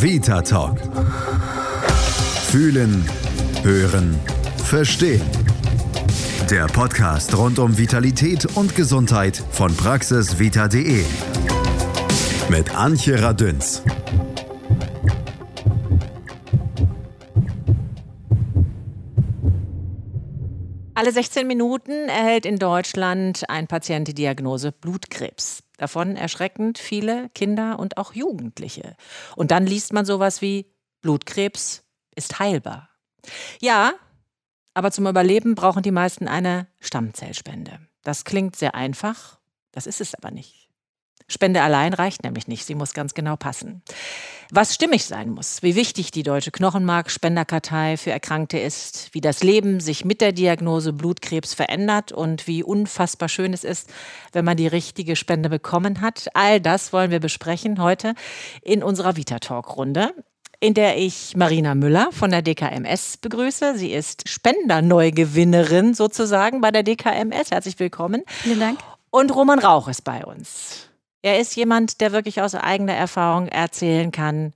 Vita Talk. Fühlen, hören, verstehen. Der Podcast rund um Vitalität und Gesundheit von praxisvita.de. Mit Antje Radünz. Alle 16 Minuten erhält in Deutschland ein Patient die Diagnose Blutkrebs. Davon erschreckend viele Kinder und auch Jugendliche. Und dann liest man sowas wie Blutkrebs ist heilbar. Ja, aber zum Überleben brauchen die meisten eine Stammzellspende. Das klingt sehr einfach, das ist es aber nicht. Spende allein reicht nämlich nicht, sie muss ganz genau passen. Was stimmig sein muss, wie wichtig die Deutsche Knochenmarkspenderkartei für Erkrankte ist, wie das Leben sich mit der Diagnose Blutkrebs verändert und wie unfassbar schön es ist, wenn man die richtige Spende bekommen hat. All das wollen wir besprechen heute in unserer Vita-Talk-Runde in der ich Marina Müller von der DKMS begrüße. Sie ist Spenderneugewinnerin sozusagen bei der DKMS. Herzlich willkommen. Vielen Dank. Und Roman Rauch ist bei uns. Er ist jemand, der wirklich aus eigener Erfahrung erzählen kann,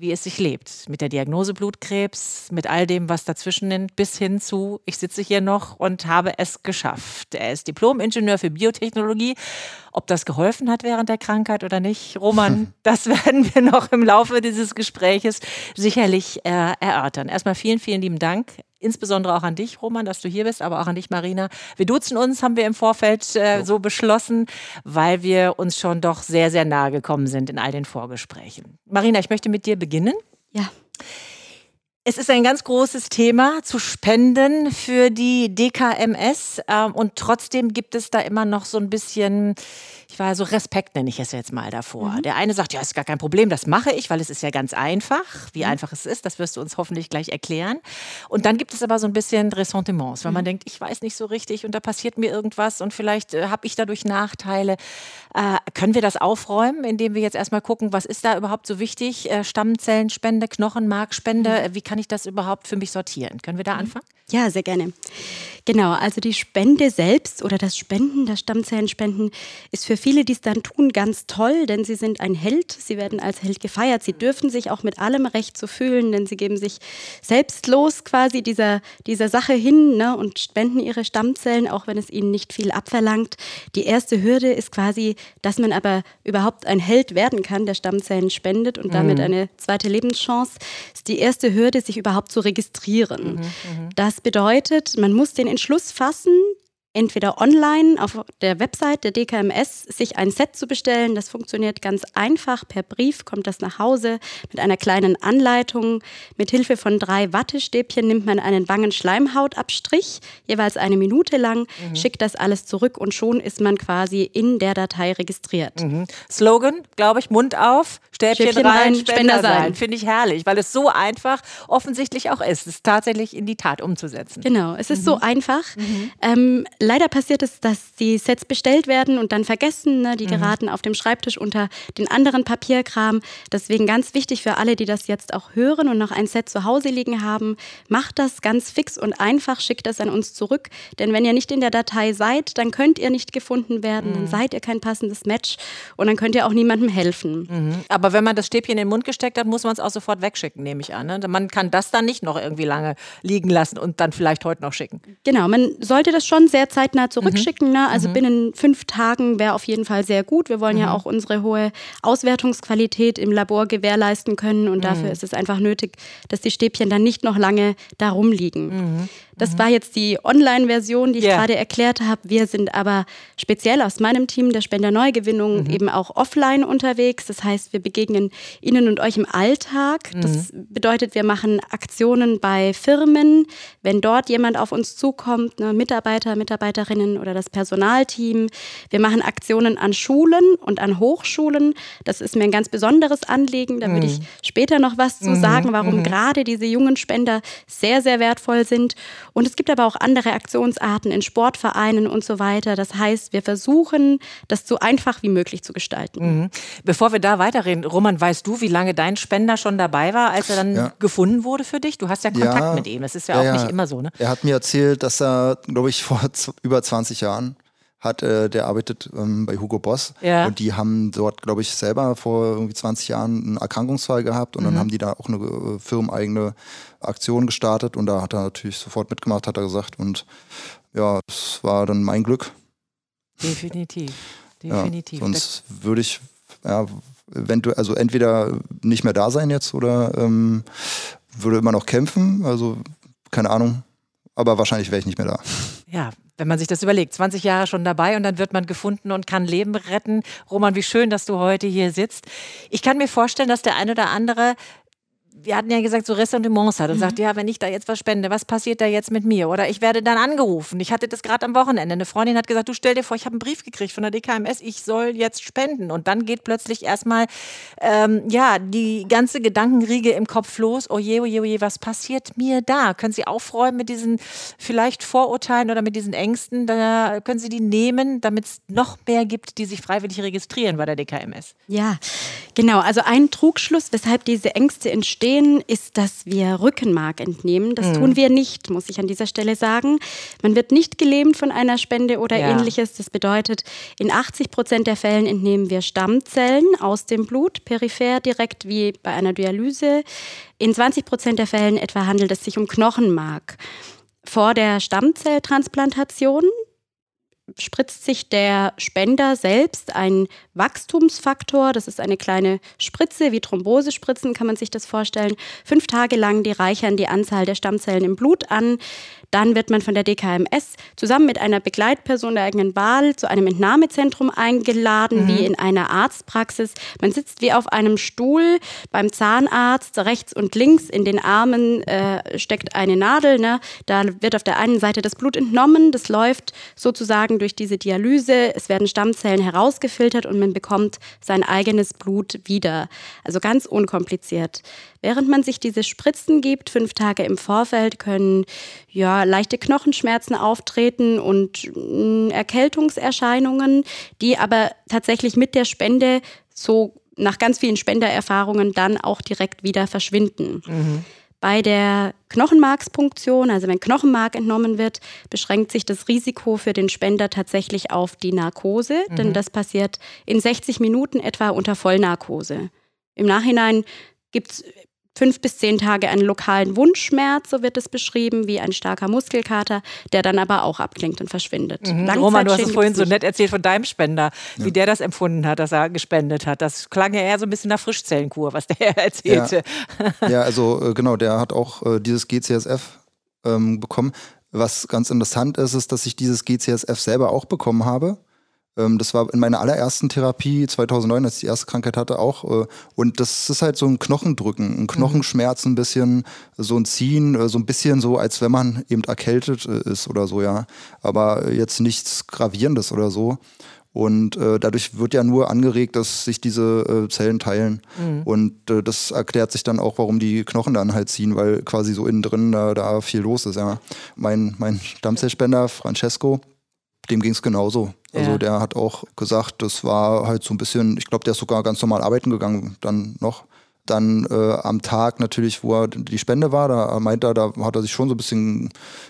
wie es sich lebt. Mit der Diagnose Blutkrebs, mit all dem, was dazwischen nimmt, bis hin zu, ich sitze hier noch und habe es geschafft. Er ist Diplom-Ingenieur für Biotechnologie. Ob das geholfen hat während der Krankheit oder nicht, Roman, das werden wir noch im Laufe dieses Gespräches sicherlich äh, erörtern. Erstmal vielen, vielen lieben Dank insbesondere auch an dich, Roman, dass du hier bist, aber auch an dich, Marina. Wir duzen uns, haben wir im Vorfeld äh, so beschlossen, weil wir uns schon doch sehr, sehr nahe gekommen sind in all den Vorgesprächen. Marina, ich möchte mit dir beginnen. Ja. Es ist ein ganz großes Thema zu spenden für die DKMS ähm, und trotzdem gibt es da immer noch so ein bisschen, ich war so Respekt nenne ich es jetzt mal davor. Mhm. Der eine sagt, ja, ist gar kein Problem, das mache ich, weil es ist ja ganz einfach. Wie mhm. einfach es ist, das wirst du uns hoffentlich gleich erklären. Und dann gibt es aber so ein bisschen Ressentiments, weil mhm. man denkt, ich weiß nicht so richtig und da passiert mir irgendwas und vielleicht äh, habe ich dadurch Nachteile. Äh, können wir das aufräumen, indem wir jetzt erstmal gucken, was ist da überhaupt so wichtig? Äh, Stammzellenspende, Knochenmarkspende, mhm. wie kann ich das überhaupt für mich sortieren? Können wir da mhm. anfangen? Ja, sehr gerne. Genau, also die Spende selbst oder das Spenden, das Stammzellenspenden ist für viele, die es dann tun, ganz toll, denn sie sind ein Held, sie werden als Held gefeiert, sie dürfen sich auch mit allem Recht zu fühlen, denn sie geben sich selbstlos quasi dieser, dieser Sache hin ne, und spenden ihre Stammzellen, auch wenn es ihnen nicht viel abverlangt. Die erste Hürde ist quasi, dass man aber überhaupt ein Held werden kann, der Stammzellen spendet und damit mhm. eine zweite Lebenschance. Ist die erste Hürde, sich überhaupt zu registrieren. Mhm, mhm. das bedeutet, man muss den Entschluss fassen, entweder online auf der Website der DKMS sich ein Set zu bestellen. Das funktioniert ganz einfach. Per Brief kommt das nach Hause mit einer kleinen Anleitung. Mit Hilfe von drei Wattestäbchen nimmt man einen Wangenschleimhautabstrich, jeweils eine Minute lang, mhm. schickt das alles zurück und schon ist man quasi in der Datei registriert. Mhm. Slogan, glaube ich, Mund auf, Stäbchen, Stäbchen rein, Spender, Spender sein. Finde ich herrlich, weil es so einfach offensichtlich auch ist, es tatsächlich in die Tat umzusetzen. Genau, es ist mhm. so einfach. Mhm. Ähm, leider passiert es, dass die Sets bestellt werden und dann vergessen. Ne? Die mhm. geraten auf dem Schreibtisch unter den anderen Papierkram. Deswegen ganz wichtig für alle, die das jetzt auch hören und noch ein Set zu Hause liegen haben, macht das ganz fix und einfach, schickt das an uns zurück. Denn wenn ihr nicht in der Datei seid, dann könnt ihr nicht gefunden werden, mhm. dann seid ihr kein passendes Match und dann könnt ihr auch niemandem helfen. Mhm. Aber wenn man das Stäbchen in den Mund gesteckt hat, muss man es auch sofort wegschicken, nehme ich an. Ne? Man kann das dann nicht noch irgendwie lange liegen lassen und dann vielleicht heute noch schicken. Genau, man sollte das schon sehr zeitnah zurückschicken. Mhm. Ne? Also mhm. binnen fünf Tagen wäre auf jeden Fall sehr gut. Wir wollen mhm. ja auch unsere hohe Auswertungsqualität im Labor gewährleisten können und dafür mhm. ist es einfach nötig, dass die Stäbchen dann nicht noch lange da rumliegen. Mhm. Das war jetzt die Online-Version, die ich yeah. gerade erklärt habe. Wir sind aber speziell aus meinem Team der Spenderneugewinnung mhm. eben auch offline unterwegs. Das heißt, wir begegnen Ihnen und euch im Alltag. Das bedeutet, wir machen Aktionen bei Firmen, wenn dort jemand auf uns zukommt, ne, Mitarbeiter, Mitarbeiterinnen oder das Personalteam. Wir machen Aktionen an Schulen und an Hochschulen. Das ist mir ein ganz besonderes Anliegen. Da würde ich später noch was zu sagen, warum gerade diese jungen Spender sehr, sehr wertvoll sind. Und es gibt aber auch andere Aktionsarten in Sportvereinen und so weiter. Das heißt, wir versuchen, das so einfach wie möglich zu gestalten. Mhm. Bevor wir da weiterreden, Roman, weißt du, wie lange dein Spender schon dabei war, als er dann ja. gefunden wurde für dich? Du hast ja Kontakt ja, mit ihm. Das ist ja, ja auch nicht immer so. Ne? Er hat mir erzählt, dass er, glaube ich, vor über 20 Jahren hat, äh, der arbeitet ähm, bei Hugo Boss Ja. und die haben dort, glaube ich, selber vor irgendwie 20 Jahren einen Erkrankungsfall gehabt und dann haben die da auch eine äh, firmeneigene Aktion gestartet und da hat er natürlich sofort mitgemacht, hat er gesagt und ja, das war dann mein Glück. Definitiv. Ja, Definitiv. sonst würde ich, ja, wenn du, also entweder nicht mehr da sein jetzt oder ähm, würde immer noch kämpfen, also keine Ahnung, aber wahrscheinlich wäre ich nicht mehr da. Ja, wenn man sich das überlegt, 20 Jahre schon dabei und dann wird man gefunden und kann Leben retten. Roman, wie schön, dass du heute hier sitzt. Ich kann mir vorstellen, dass der ein oder andere, wir hatten ja gesagt, so Ressentiments hat und sagt, ja, wenn ich da jetzt was spende, was passiert da jetzt mit mir? Oder ich werde dann angerufen. Ich hatte das gerade am Wochenende. Eine Freundin hat gesagt, du stell dir vor, ich habe einen Brief gekriegt von der DKMS, ich soll jetzt spenden. Und dann geht plötzlich erstmal, ähm, ja, die ganze Gedankenriege im Kopf los. Oje, oje, oje, was passiert mir da? Können Sie aufräumen mit diesen vielleicht Vorurteilen oder mit diesen Ängsten? Da können Sie die nehmen, damit es noch mehr gibt, die sich freiwillig registrieren bei der DKMS. Ja, genau. Also ein Trugschluss, weshalb diese Ängste entstehen, ist, dass wir Rückenmark entnehmen. Das tun wir nicht, muss ich an dieser Stelle sagen. Man wird nicht gelähmt von einer Spende oder Ja. ähnliches. Das bedeutet, in 80 Prozent der Fällen entnehmen wir Stammzellen aus dem Blut, peripher, direkt wie bei einer Dialyse. In 20 Prozent der Fällen etwa handelt es sich um Knochenmark. Vor der Stammzelltransplantation spritzt sich der Spender selbst ein Wachstumsfaktor. Das ist eine kleine Spritze, wie Thrombosespritzen kann man sich das vorstellen. Fünf Tage lang, die reichern die Anzahl der Stammzellen im Blut an. Dann wird man von der DKMS zusammen mit einer Begleitperson der eigenen Wahl zu einem Entnahmezentrum eingeladen, wie in einer Arztpraxis. Man sitzt wie auf einem Stuhl beim Zahnarzt, rechts und links in den Armen äh, steckt eine Nadel. Ne? Da wird auf der einen Seite das Blut entnommen, das läuft sozusagen durch diese Dialyse. Es werden Stammzellen herausgefiltert und man bekommt sein eigenes Blut wieder. Also ganz unkompliziert. Während man sich diese Spritzen gibt, fünf Tage im Vorfeld, können ja leichte Knochenschmerzen auftreten und mh, Erkältungserscheinungen, die aber tatsächlich mit der Spende so nach ganz vielen Spendererfahrungen dann auch direkt wieder verschwinden. Bei der Knochenmarkspunktion, also wenn Knochenmark entnommen wird, beschränkt sich das Risiko für den Spender tatsächlich auf die Narkose, denn das passiert in 60 Minuten etwa unter Vollnarkose. Im Nachhinein gibt es fünf bis zehn Tage einen lokalen Wundschmerz, so wird es beschrieben, wie ein starker Muskelkater, der dann aber auch abklingt und verschwindet. Mhm. Roman, du hast es vorhin so nett erzählt von deinem Spender, wie der das empfunden hat, dass er gespendet hat. Das klang ja eher so ein bisschen nach Frischzellenkur, was der erzählte. Ja, also äh, genau, der hat auch äh, dieses GCSF ähm, bekommen. Was ganz interessant ist, ist, dass ich dieses GCSF selber auch bekommen habe. Ähm, das war in meiner allerersten Therapie 2009, als ich die erste Krankheit hatte, auch. Äh, und das ist halt so ein Knochendrücken, ein Knochenschmerz, ein bisschen so ein Ziehen, äh, so ein bisschen so, als wenn man eben erkältet äh, ist oder so, ja. Aber jetzt nichts Gravierendes oder so. Und äh, dadurch wird ja nur angeregt, dass sich diese äh, Zellen teilen. Und äh, das erklärt sich dann auch, warum die Knochen dann halt ziehen, weil quasi so innen drin da, da viel los ist. Ja. Mein, mein Stammzellspender, Francesco, dem ging es genauso. Also Ja. der hat auch gesagt, das war halt so ein bisschen, ich glaube, der ist sogar ganz normal arbeiten gegangen dann noch. Dann äh, am Tag natürlich, wo er die Spende war, da meint er, da hat er sich schon so ein bisschen,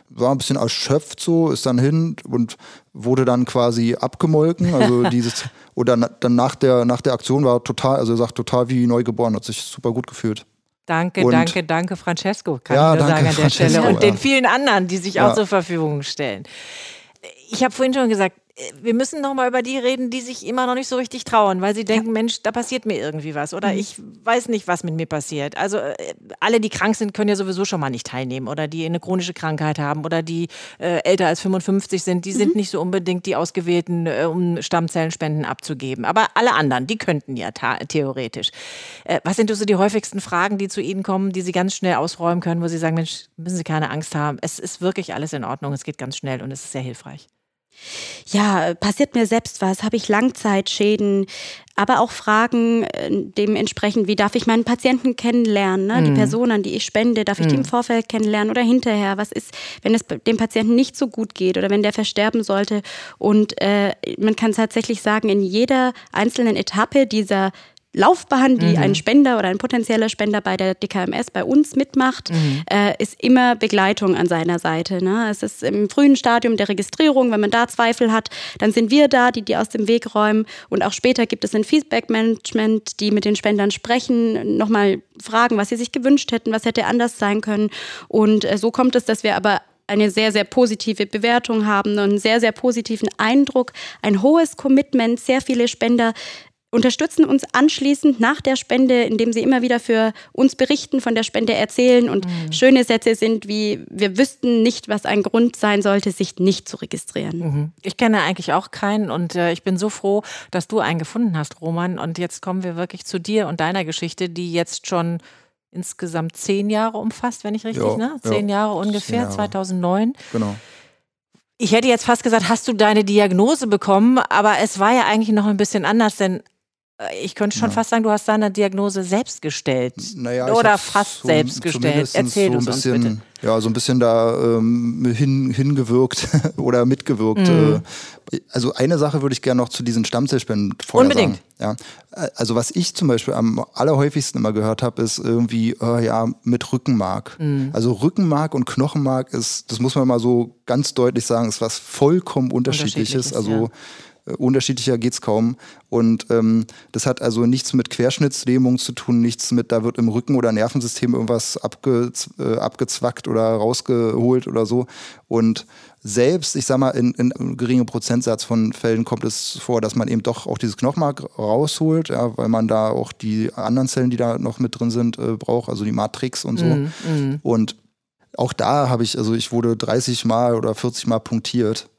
war ein bisschen erschöpft so, ist dann hin und wurde dann quasi abgemolken. Also dieses, oder na, dann nach der, nach der Aktion war er total, also er sagt total wie neugeboren, hat sich super gut gefühlt. Danke, Und- danke, danke, Francesco, kann Ja, ich nur danke, sagen an der Francesco, Stelle. Und ja. den vielen anderen, die sich auch zur Verfügung stellen. Ich habe vorhin schon gesagt, wir müssen noch mal über die reden, die sich immer noch nicht so richtig trauen, weil sie denken, Mensch, da passiert mir irgendwie was oder ich weiß nicht, was mit mir passiert. Also äh, alle, die krank sind, können ja sowieso schon mal nicht teilnehmen oder die eine chronische Krankheit haben oder die äh, älter als 55 sind, die sind nicht so unbedingt die Ausgewählten, äh, um Stammzellenspenden abzugeben. Aber alle anderen, die könnten ja theoretisch. Äh, was sind so die häufigsten Fragen, die zu Ihnen kommen, die Sie ganz schnell ausräumen können, wo Sie sagen, Mensch, müssen Sie keine Angst haben. Es ist wirklich alles in Ordnung, es geht ganz schnell und es ist sehr hilfreich. Ja, passiert mir selbst was? Habe ich Langzeitschäden? Aber auch Fragen äh, dementsprechend, wie darf ich meinen Patienten kennenlernen? Ne? Die Person, an die ich spende, darf ich die im Vorfeld kennenlernen oder hinterher? Was ist, wenn es dem Patienten nicht so gut geht oder wenn der versterben sollte? Und äh, man kann tatsächlich sagen, in jeder einzelnen Etappe dieser Laufbahn, die mhm. ein Spender oder ein potenzieller Spender bei der DKMS bei uns mitmacht, mhm. äh, ist immer Begleitung an seiner Seite. Ne? Es ist im frühen Stadium der Registrierung, wenn man da Zweifel hat, dann sind wir da, die die aus dem Weg räumen. Und auch später gibt es ein Feedback-Management, die mit den Spendern sprechen, nochmal fragen, was sie sich gewünscht hätten, was hätte anders sein können. Und äh, so kommt es, dass wir aber eine sehr, sehr positive Bewertung haben und einen sehr, sehr positiven Eindruck, ein hohes Commitment, sehr viele Spender unterstützen uns anschließend nach der Spende, indem sie immer wieder für uns berichten, von der Spende erzählen und mhm. schöne Sätze sind wie, wir wüssten nicht, was ein Grund sein sollte, sich nicht zu registrieren. Mhm. Ich kenne eigentlich auch keinen und äh, ich bin so froh, dass du einen gefunden hast, Roman. Und jetzt kommen wir wirklich zu dir und deiner Geschichte, die jetzt schon insgesamt zehn Jahre umfasst, wenn ich richtig, jo, ne? Zehn jo. Jahre ungefähr, Jahre. 2009. Genau. Ich hätte jetzt fast gesagt, hast du deine Diagnose bekommen, aber es war ja eigentlich noch ein bisschen anders, denn ich könnte schon ja. fast sagen, du hast deine Diagnose selbst gestellt. Naja, Oder fast so selbst gestellt. Erzähl so ein bisschen, uns bitte. Ja, so ein bisschen da ähm, hin, hingewirkt oder mitgewirkt. Mhm. Äh, also eine Sache würde ich gerne noch zu diesen Stammzellspenden vorher Unbedingt. sagen. Ja, äh, also was ich zum Beispiel am allerhäufigsten immer gehört habe, ist irgendwie, oh ja, mit Rückenmark. Mhm. Also Rückenmark und Knochenmark ist, das muss man mal so ganz deutlich sagen, ist was vollkommen unterschiedliches. Also ja äh, unterschiedlicher geht es kaum. Und ähm, das hat also nichts mit Querschnittslähmung zu tun, nichts mit, da wird im Rücken oder Nervensystem irgendwas abge, äh, abgezwackt oder rausgeholt oder so. Und selbst, ich sag mal, in, in einem geringen Prozentsatz von Fällen kommt es vor, dass man eben doch auch dieses Knochenmark rausholt, ja, weil man da auch die anderen Zellen, die da noch mit drin sind, äh, braucht, also die Matrix und so. Mm, mm. Und auch da habe ich, also ich wurde 30 Mal oder 40 Mal punktiert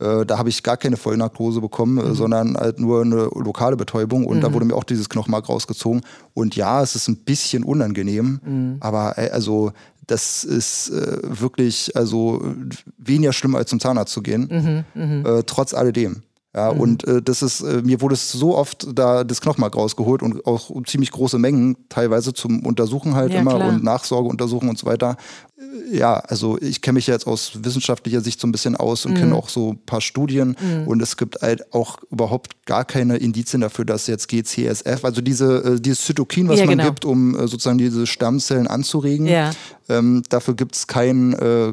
äh, da habe ich gar keine Vollnarkose bekommen, äh, mhm. sondern halt nur eine lokale Betäubung. Und mhm. da wurde mir auch dieses Knochenmark rausgezogen. Und ja, es ist ein bisschen unangenehm, mhm. aber äh, also das ist äh, wirklich also weniger schlimm als zum Zahnarzt zu gehen, mhm. Mhm. äh, trotz alledem. Ja, mhm. und äh, das ist, äh, mir wurde es so oft da das Knochenmark rausgeholt und auch ziemlich große Mengen, teilweise zum Untersuchen halt ja, immer klar. und Nachsorgeuntersuchen und so weiter. Äh, ja, also ich kenne mich jetzt aus wissenschaftlicher Sicht so ein bisschen aus und mhm. kenne auch so ein paar Studien mhm. und es gibt halt auch überhaupt gar keine Indizien dafür, dass jetzt GCSF, also diese, äh, dieses Zytokin, was ja, man genau. gibt, um äh, sozusagen diese Stammzellen anzuregen, ja. ähm, dafür gibt es kein äh,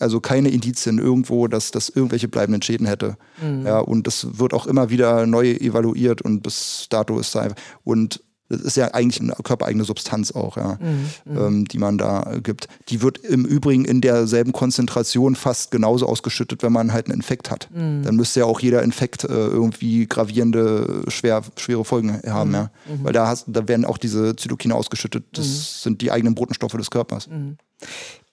also keine Indizien irgendwo, dass das irgendwelche bleibenden Schäden hätte. Mhm. Ja, und das wird auch immer wieder neu evaluiert und bis dato ist da einfach. Und das ist ja eigentlich eine körpereigene Substanz auch, ja, mhm, mhm. ähm, die man da gibt. Die wird im Übrigen in derselben Konzentration fast genauso ausgeschüttet, wenn man halt einen Infekt hat. Mhm. Dann müsste ja auch jeder Infekt äh, irgendwie gravierende, schwer, schwere Folgen haben, mhm. ja. Mhm. Weil da, hast, da werden auch diese Zytokine ausgeschüttet. Das sind die eigenen Botenstoffe des Körpers.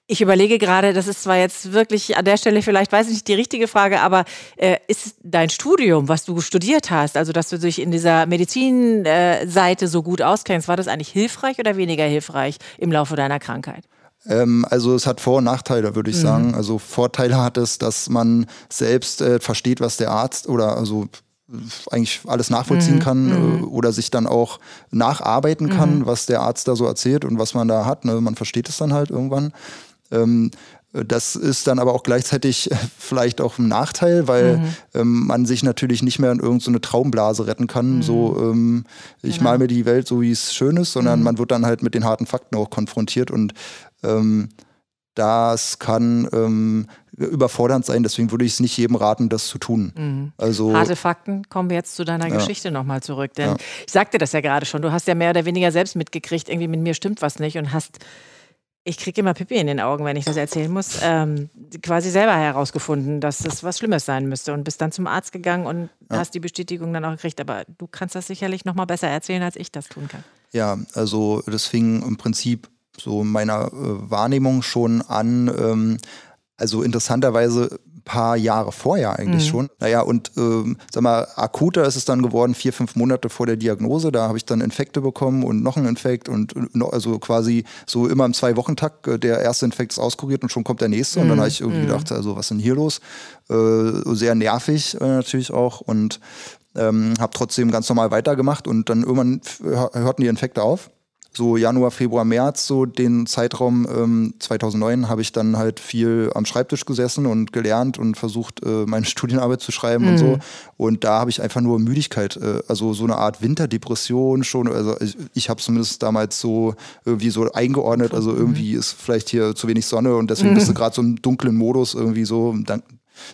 Ich überlege gerade, das ist zwar jetzt wirklich an der Stelle vielleicht, weiß ich nicht, die richtige Frage, aber äh, ist dein Studium, was du studiert hast, also dass du dich in dieser Medizinseite äh, so gut auskennst, war das eigentlich hilfreich oder weniger hilfreich im Laufe deiner Krankheit? Ähm, also es hat Vor- und Nachteile, würde ich mhm. sagen. Also Vorteile hat es, dass man selbst äh, versteht, was der Arzt oder also eigentlich alles nachvollziehen mhm. kann mhm. Äh, oder sich dann auch nacharbeiten kann, mhm. was der Arzt da so erzählt und was man da hat. Ne? Man versteht es dann halt irgendwann. Ähm, das ist dann aber auch gleichzeitig vielleicht auch ein Nachteil, weil mhm. ähm, man sich natürlich nicht mehr in irgendeine so Traumblase retten kann. Mhm. So, ähm, ich genau. mal mir die Welt so, wie es schön ist, sondern mhm. man wird dann halt mit den harten Fakten auch konfrontiert und ähm, das kann ähm, überfordernd sein. Deswegen würde ich es nicht jedem raten, das zu tun. Mhm. Also, Harte Fakten, kommen wir jetzt zu deiner ja. Geschichte nochmal zurück. Denn ja. ich sagte das ja gerade schon, du hast ja mehr oder weniger selbst mitgekriegt, irgendwie mit mir stimmt was nicht und hast ich kriege immer Pippi in den Augen, wenn ich das erzählen muss, ähm, quasi selber herausgefunden, dass das was Schlimmes sein müsste und bist dann zum Arzt gegangen und ja. hast die Bestätigung dann auch gekriegt. Aber du kannst das sicherlich noch mal besser erzählen, als ich das tun kann. Ja, also das fing im Prinzip so in meiner äh, Wahrnehmung schon an, ähm, also interessanterweise paar Jahre vorher eigentlich mhm. schon. Naja, und ähm, sag mal, akuter ist es dann geworden, vier, fünf Monate vor der Diagnose. Da habe ich dann Infekte bekommen und noch einen Infekt und noch, also quasi so immer im Zwei-Wochen-Takt. Äh, der erste Infekt ist auskuriert und schon kommt der nächste. Mhm. Und dann mhm. habe ich irgendwie mhm. gedacht, also was ist denn hier los? Äh, sehr nervig äh, natürlich auch. Und ähm, habe trotzdem ganz normal weitergemacht und dann irgendwann hörten die Infekte auf. So Januar, Februar, März, so den Zeitraum ähm, 2009, habe ich dann halt viel am Schreibtisch gesessen und gelernt und versucht, äh, meine Studienarbeit zu schreiben mhm. und so. Und da habe ich einfach nur Müdigkeit, äh, also so eine Art Winterdepression schon. Also ich, ich habe zumindest damals so irgendwie so eingeordnet. Also irgendwie ist vielleicht hier zu wenig Sonne und deswegen mhm. bist du gerade so im dunklen Modus irgendwie so. Dann,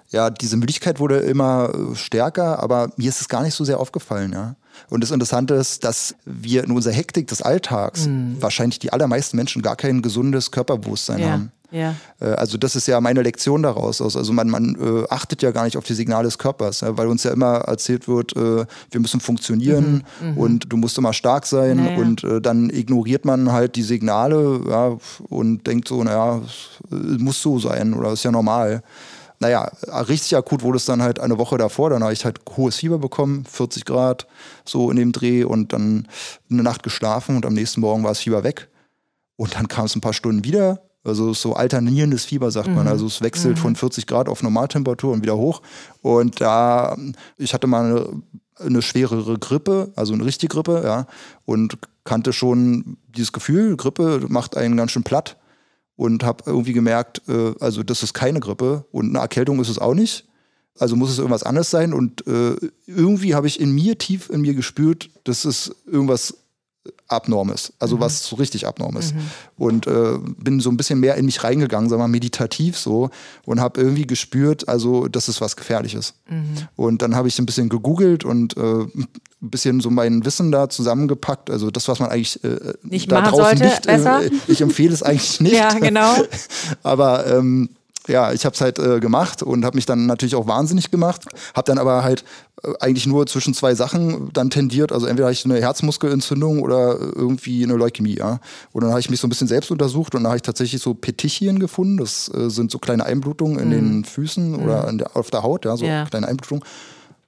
ja, diese Müdigkeit wurde immer äh, stärker, aber mir ist es gar nicht so sehr aufgefallen, ja. Und das Interessante ist, dass wir in unserer Hektik des Alltags mhm. wahrscheinlich die allermeisten Menschen gar kein gesundes Körperbewusstsein ja. haben. Ja. Äh, also das ist ja meine Lektion daraus. Also man, man äh, achtet ja gar nicht auf die Signale des Körpers, ja, weil uns ja immer erzählt wird, äh, wir müssen funktionieren mhm, mhm. und du musst immer stark sein naja. und äh, dann ignoriert man halt die Signale ja, und denkt so, naja, muss so sein oder ist ja normal naja, richtig akut wurde es dann halt eine Woche davor. Dann habe ich halt hohes Fieber bekommen, 40 Grad, so in dem Dreh und dann eine Nacht geschlafen und am nächsten Morgen war das Fieber weg. Und dann kam es ein paar Stunden wieder. Also so alternierendes Fieber, sagt mhm. man. Also es wechselt mhm. von 40 Grad auf Normaltemperatur und wieder hoch. Und da, ich hatte mal eine, eine schwerere Grippe, also eine richtige Grippe, ja, und kannte schon dieses Gefühl, Grippe macht einen ganz schön platt und habe irgendwie gemerkt, äh, also das ist keine Grippe und eine Erkältung ist es auch nicht. Also muss es irgendwas anderes sein und äh, irgendwie habe ich in mir tief in mir gespürt, dass es irgendwas Abnormes, also mhm. was so richtig Abnormes. Mhm. Und äh, bin so ein bisschen mehr in mich reingegangen, sagen wir mal meditativ so und habe irgendwie gespürt, also das ist was Gefährliches. Mhm. Und dann habe ich ein bisschen gegoogelt und äh, ein bisschen so mein Wissen da zusammengepackt. Also das, was man eigentlich äh, nicht da machen sollte, nicht, äh, besser. ich empfehle es eigentlich nicht. ja, genau. Aber ähm, ja, ich habe es halt äh, gemacht und habe mich dann natürlich auch wahnsinnig gemacht. Habe dann aber halt äh, eigentlich nur zwischen zwei Sachen dann tendiert. Also entweder habe ich eine Herzmuskelentzündung oder irgendwie eine Leukämie. Ja. Und dann habe ich mich so ein bisschen selbst untersucht und da habe ich tatsächlich so Petichien gefunden. Das äh, sind so kleine Einblutungen in mm. den Füßen mm. oder der, auf der Haut, ja, so yeah. kleine Einblutungen.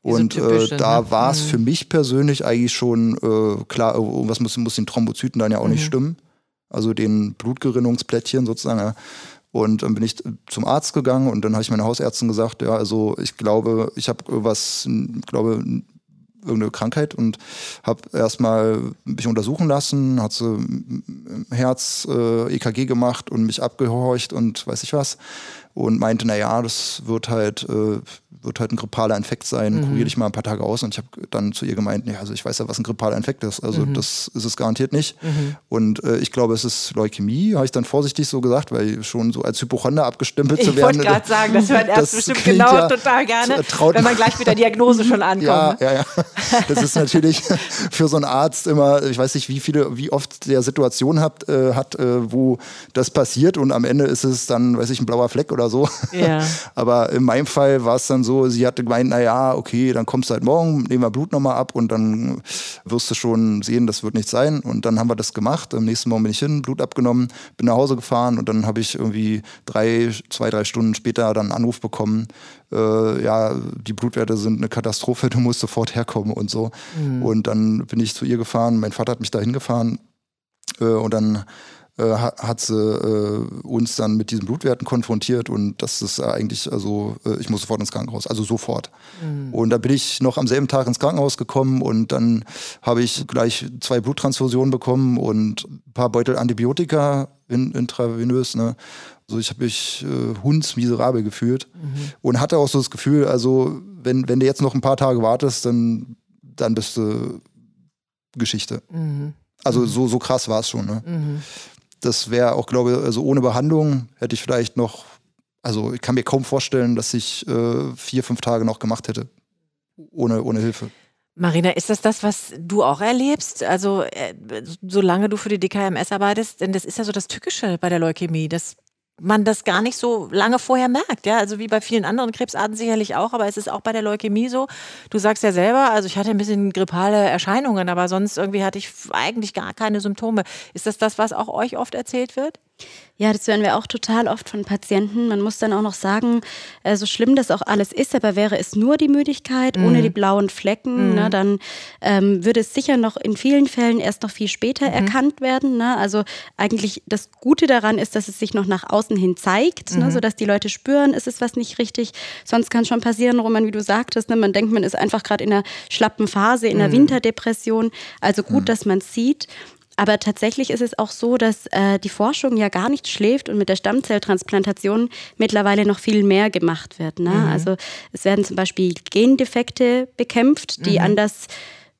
Und äh, da ne? war es mhm. für mich persönlich eigentlich schon äh, klar, irgendwas muss, muss den Thrombozyten dann ja auch mhm. nicht stimmen. Also den Blutgerinnungsplättchen sozusagen. Ja. Und dann bin ich zum Arzt gegangen und dann habe ich meiner Hausärztin gesagt, ja, also ich glaube, ich habe was, glaube irgendeine Krankheit und habe erstmal mich untersuchen lassen, hat so Herz äh, EKG gemacht und mich abgehorcht und weiß ich was. Und meinte, na ja, das wird halt äh, wird halt ein grippaler Infekt sein, mhm. kurier dich mal ein paar Tage aus. Und ich habe dann zu ihr gemeint, ja, also ich weiß ja, was ein grippaler Infekt ist. Also mhm. das ist es garantiert nicht. Mhm. Und äh, ich glaube, es ist Leukämie, habe ich dann vorsichtig so gesagt, weil schon so als Hypochonder abgestempelt ich zu werden. Ich wollte gerade sagen, das hört erst bestimmt genau ja, total gerne, wenn man gleich mit der Diagnose schon ankommt. Ja, ja, ja. Das ist natürlich für so einen Arzt immer, ich weiß nicht, wie viele, wie oft der Situation hat, äh, hat äh, wo das passiert und am Ende ist es dann, weiß ich, ein blauer Fleck oder so. Ja. Aber in meinem Fall war es dann so, sie hatte gemeint, naja, okay, dann kommst du halt morgen, nehmen wir Blut nochmal ab und dann wirst du schon sehen, das wird nicht sein. Und dann haben wir das gemacht. Am nächsten Morgen bin ich hin, Blut abgenommen, bin nach Hause gefahren und dann habe ich irgendwie drei, zwei, drei Stunden später dann einen Anruf bekommen, äh, ja, die Blutwerte sind eine Katastrophe, du musst sofort herkommen und so. Mhm. Und dann bin ich zu ihr gefahren, mein Vater hat mich da hingefahren äh, und dann hat sie äh, uns dann mit diesen Blutwerten konfrontiert und das ist eigentlich, also äh, ich muss sofort ins Krankenhaus, also sofort. Mhm. Und da bin ich noch am selben Tag ins Krankenhaus gekommen und dann habe ich gleich zwei Bluttransfusionen bekommen und ein paar Beutel Antibiotika in, intravenös. Ne? Also ich habe mich äh, hundsmiserabel gefühlt mhm. und hatte auch so das Gefühl, also wenn, wenn du jetzt noch ein paar Tage wartest, dann, dann bist du Geschichte. Mhm. Also so, so krass war es schon. Ne? Das wäre auch, glaube ich, also ohne Behandlung hätte ich vielleicht noch, also ich kann mir kaum vorstellen, dass ich äh, vier, fünf Tage noch gemacht hätte. Ohne, ohne Hilfe. Marina, ist das das, was du auch erlebst? Also, äh, solange du für die DKMS arbeitest, denn das ist ja so das Tückische bei der Leukämie, dass man das gar nicht so lange vorher merkt. Ja, also wie bei vielen anderen Krebsarten sicherlich auch, aber es ist auch bei der Leukämie so. Du sagst ja selber, also ich hatte ein bisschen grippale Erscheinungen, aber sonst irgendwie hatte ich eigentlich gar keine Symptome. Ist das das, was auch euch oft erzählt wird? Ja, das hören wir auch total oft von Patienten. Man muss dann auch noch sagen, äh, so schlimm das auch alles ist, aber wäre es nur die Müdigkeit, mhm. ohne die blauen Flecken, mhm. ne, dann ähm, würde es sicher noch in vielen Fällen erst noch viel später mhm. erkannt werden. Ne? Also eigentlich das Gute daran ist, dass es sich noch nach außen hin zeigt, ne, mhm. sodass die Leute spüren, ist es was nicht richtig. Sonst kann schon passieren, Roman, wie du sagtest, ne, man denkt, man ist einfach gerade in einer schlappen Phase, in einer mhm. Winterdepression. Also gut, mhm. dass man es sieht. Aber tatsächlich ist es auch so, dass äh, die Forschung ja gar nicht schläft und mit der Stammzelltransplantation mittlerweile noch viel mehr gemacht wird. Ne? Mhm. Also es werden zum Beispiel Gendefekte bekämpft, die mhm. anders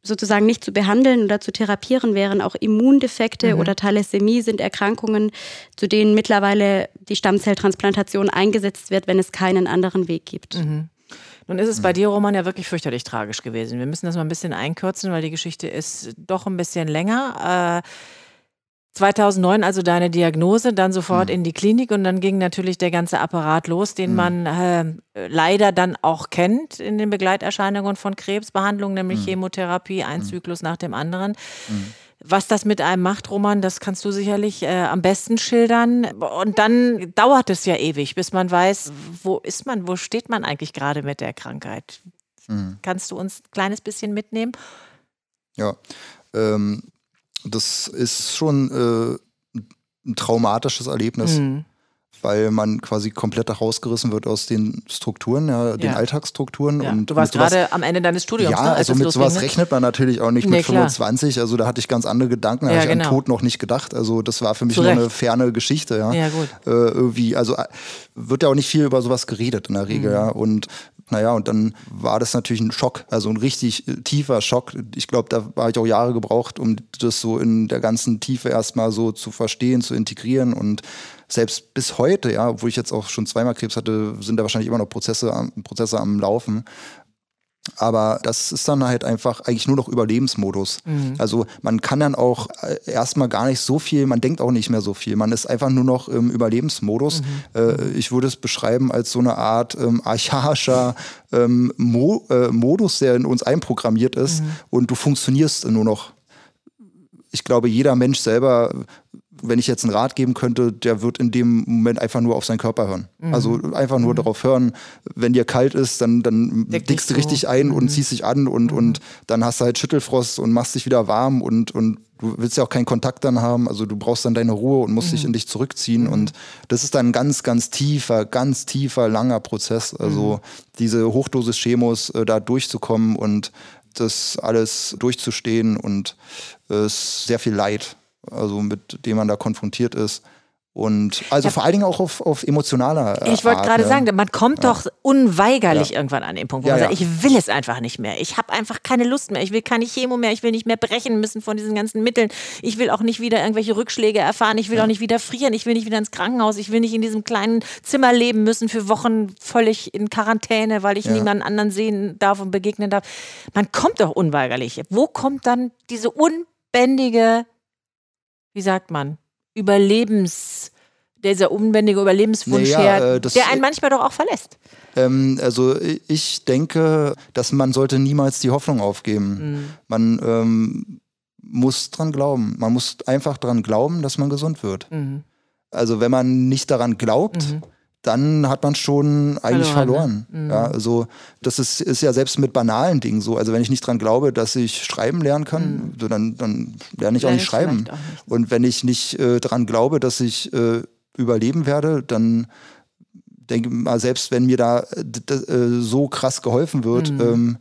sozusagen nicht zu behandeln oder zu therapieren wären. Auch Immundefekte mhm. oder Thalassämie sind Erkrankungen, zu denen mittlerweile die Stammzelltransplantation eingesetzt wird, wenn es keinen anderen Weg gibt. Mhm. Nun ist es bei dir, Roman, ja wirklich fürchterlich tragisch gewesen. Wir müssen das mal ein bisschen einkürzen, weil die Geschichte ist doch ein bisschen länger. Äh, 2009 also deine Diagnose, dann sofort mhm. in die Klinik und dann ging natürlich der ganze Apparat los, den mhm. man äh, leider dann auch kennt in den Begleiterscheinungen von Krebsbehandlung, nämlich mhm. Chemotherapie, ein mhm. Zyklus nach dem anderen. Was das mit einem macht, Roman, das kannst du sicherlich äh, am besten schildern. Und dann dauert es ja ewig, bis man weiß, wo ist man, wo steht man eigentlich gerade mit der Krankheit. Mhm. Kannst du uns ein kleines bisschen mitnehmen? Ja, ähm, das ist schon äh, ein traumatisches Erlebnis. Mhm weil man quasi komplett rausgerissen wird aus den Strukturen, ja, den ja. Alltagsstrukturen. Ja. Und du warst gerade am Ende deines Studiums. Ja, ne, also mit sowas ne? rechnet man natürlich auch nicht nee, mit 25. Klar. Also da hatte ich ganz andere Gedanken, da ja, habe ich genau. an Tod noch nicht gedacht. Also das war für mich Zurecht. nur eine ferne Geschichte. Ja, ja gut. Äh, irgendwie, also äh, wird ja auch nicht viel über sowas geredet in der Regel. Mhm. Ja. Und naja, und dann war das natürlich ein Schock, also ein richtig äh, tiefer Schock. Ich glaube, da war ich auch Jahre gebraucht, um das so in der ganzen Tiefe erstmal so zu verstehen, zu integrieren und selbst bis heute, ja, obwohl ich jetzt auch schon zweimal Krebs hatte, sind da wahrscheinlich immer noch Prozesse, Prozesse am Laufen. Aber das ist dann halt einfach eigentlich nur noch Überlebensmodus. Mhm. Also man kann dann auch äh, erstmal gar nicht so viel, man denkt auch nicht mehr so viel. Man ist einfach nur noch im Überlebensmodus. Mhm. Äh, ich würde es beschreiben als so eine Art ähm, archaischer ähm, Mo äh, Modus, der in uns einprogrammiert ist mhm. und du funktionierst nur noch. Ich glaube, jeder Mensch selber wenn ich jetzt einen Rat geben könnte, der wird in dem Moment einfach nur auf seinen Körper hören. Mhm. Also einfach nur mhm. darauf hören, wenn dir kalt ist, dann, dann dickst du richtig ein mhm. und ziehst dich an und, mhm. und dann hast du halt Schüttelfrost und machst dich wieder warm und, und du willst ja auch keinen Kontakt dann haben. Also du brauchst dann deine Ruhe und musst dich mhm. in dich zurückziehen. Mhm. Und das ist dann ein ganz, ganz tiefer, ganz tiefer, langer Prozess. Also diese Hochdosis-Chemos äh, da durchzukommen und das alles durchzustehen und es äh, ist sehr viel Leid also mit dem man da konfrontiert ist. Und also ja. vor allen Dingen auch auf, auf emotionaler Ich wollte gerade ne? sagen, man kommt ja. doch unweigerlich ja. irgendwann an den Punkt, wo man sagt, ich will es einfach nicht mehr. Ich habe einfach keine Lust mehr. Ich will keine Chemo mehr. Ich will nicht mehr brechen müssen von diesen ganzen Mitteln. Ich will auch nicht wieder irgendwelche Rückschläge erfahren. Ich will auch nicht wieder frieren. Ich will nicht wieder ins Krankenhaus. Ich will nicht in diesem kleinen Zimmer leben müssen für Wochen völlig in Quarantäne, weil ich niemanden anderen sehen darf und begegnen darf. Man kommt doch unweigerlich. Wo kommt dann diese unbändige wie sagt man, Überlebens, dieser unbändige Überlebenswunsch naja, her, äh, der einen manchmal doch auch verlässt. Ähm, also ich denke, dass man sollte niemals die Hoffnung aufgeben. Mhm. Man ähm, muss dran glauben. Man muss einfach dran glauben, dass man gesund wird. Mhm. Also wenn man nicht daran glaubt, mhm dann hat man schon eigentlich verloren. verloren. Ne? Ja, also das ist, ist ja selbst mit banalen Dingen so. Also wenn ich nicht dran glaube, dass ich schreiben lernen kann, mhm. dann, dann lerne ich auch nicht schreiben. Auch nicht. Und wenn ich nicht äh, dran glaube, dass ich äh, überleben werde, dann denke mal, selbst wenn mir da äh, so krass geholfen wird, mhm. ähm,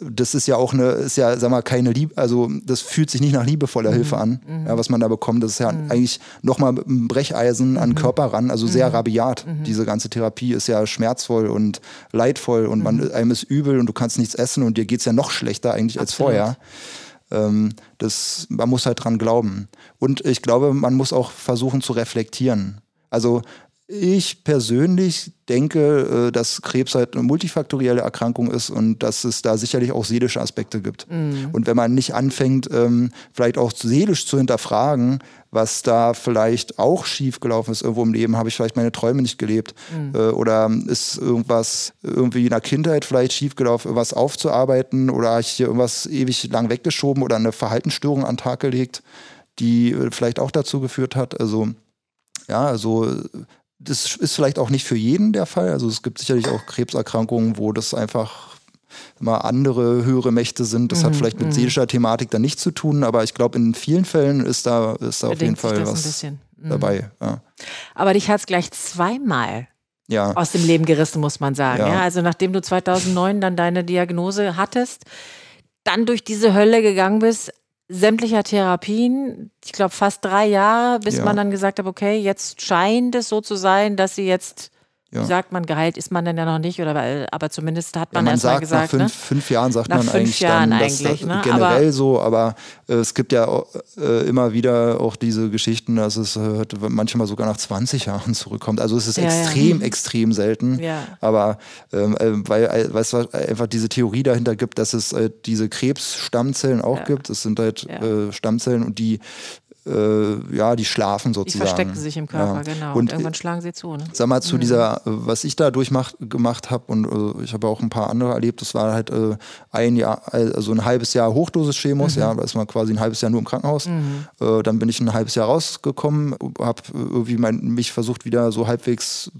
das ist ja auch eine, ist ja, sag mal, keine Liebe, also das fühlt sich nicht nach liebevoller mhm. Hilfe an, mhm. ja, was man da bekommt. Das ist ja mhm. eigentlich nochmal einem Brecheisen an den mhm. Körper ran, also sehr mhm. rabiat. Mhm. Diese ganze Therapie ist ja schmerzvoll und leidvoll und man, einem ist übel und du kannst nichts essen und dir geht es ja noch schlechter eigentlich Absolut. als vorher. Ähm, das, man muss halt dran glauben. Und ich glaube, man muss auch versuchen zu reflektieren. Also ich persönlich denke, äh, dass Krebs halt eine multifaktorielle Erkrankung ist und dass es da sicherlich auch seelische Aspekte gibt. Mhm. Und wenn man nicht anfängt, ähm, vielleicht auch seelisch zu hinterfragen, was da vielleicht auch schiefgelaufen ist irgendwo im Leben, habe ich vielleicht meine Träume nicht gelebt mhm. Äh, oder ist irgendwas irgendwie in der Kindheit vielleicht schiefgelaufen, irgendwas aufzuarbeiten oder habe ich hier irgendwas ewig lang weggeschoben oder eine Verhaltensstörung an den Tag gelegt, die äh, vielleicht auch dazu geführt hat. Also ja, also das ist vielleicht auch nicht für jeden der Fall. Also es gibt sicherlich auch Krebserkrankungen, wo das einfach mal andere höhere Mächte sind. Das mhm, hat vielleicht mit mhm. seelischer Thematik dann nichts zu tun, aber ich glaube, in vielen Fällen ist da, ist da auf jeden Fall was mhm. dabei. Ja. Aber dich hat es gleich zweimal ja. aus dem Leben gerissen, muss man sagen. Ja. ja. Also nachdem du 2009 dann deine Diagnose hattest, dann durch diese Hölle gegangen bist, sämtlicher Therapien, ich glaube fast drei Jahre, bis Ja. man dann gesagt hat, okay, jetzt scheint es so zu sein, dass sie jetzt, Ja. wie sagt man, geheilt ist man denn ja noch nicht, oder aber zumindest hat Ja, man, man erstmal sagt, gesagt, nach fünf, ne? fünf Jahren sagt Nach man fünf eigentlich Jahren dann, eigentlich, das ne? generell Aber- so, aber äh, es gibt ja äh, immer wieder auch diese Geschichten, dass es äh, manchmal sogar nach 20 Jahren zurückkommt. Also es ist Ja, ja. extrem, extrem selten. Ja. Aber ähm, äh, weil, äh, weil es einfach diese Theorie dahinter gibt, dass es äh, diese Krebsstammzellen auch gibt. Es sind halt Stammzellen und die äh, ja, die schlafen Die sozusagen. verstecken sich im Körper, Ja. genau. Und, Und, irgendwann schlagen sie zu. Ne? Sag mal, zu dieser, äh, was ich da durchmacht, gemacht habe und äh, ich habe auch ein paar andere erlebt, das war halt äh, ein Jahr, also ein halbes Jahr Hochdosis-Chemos, ja, da ist man quasi ein halbes Jahr nur im Krankenhaus. Äh, dann bin ich ein halbes Jahr rausgekommen, habe irgendwie mein, mich versucht wieder so halbwegs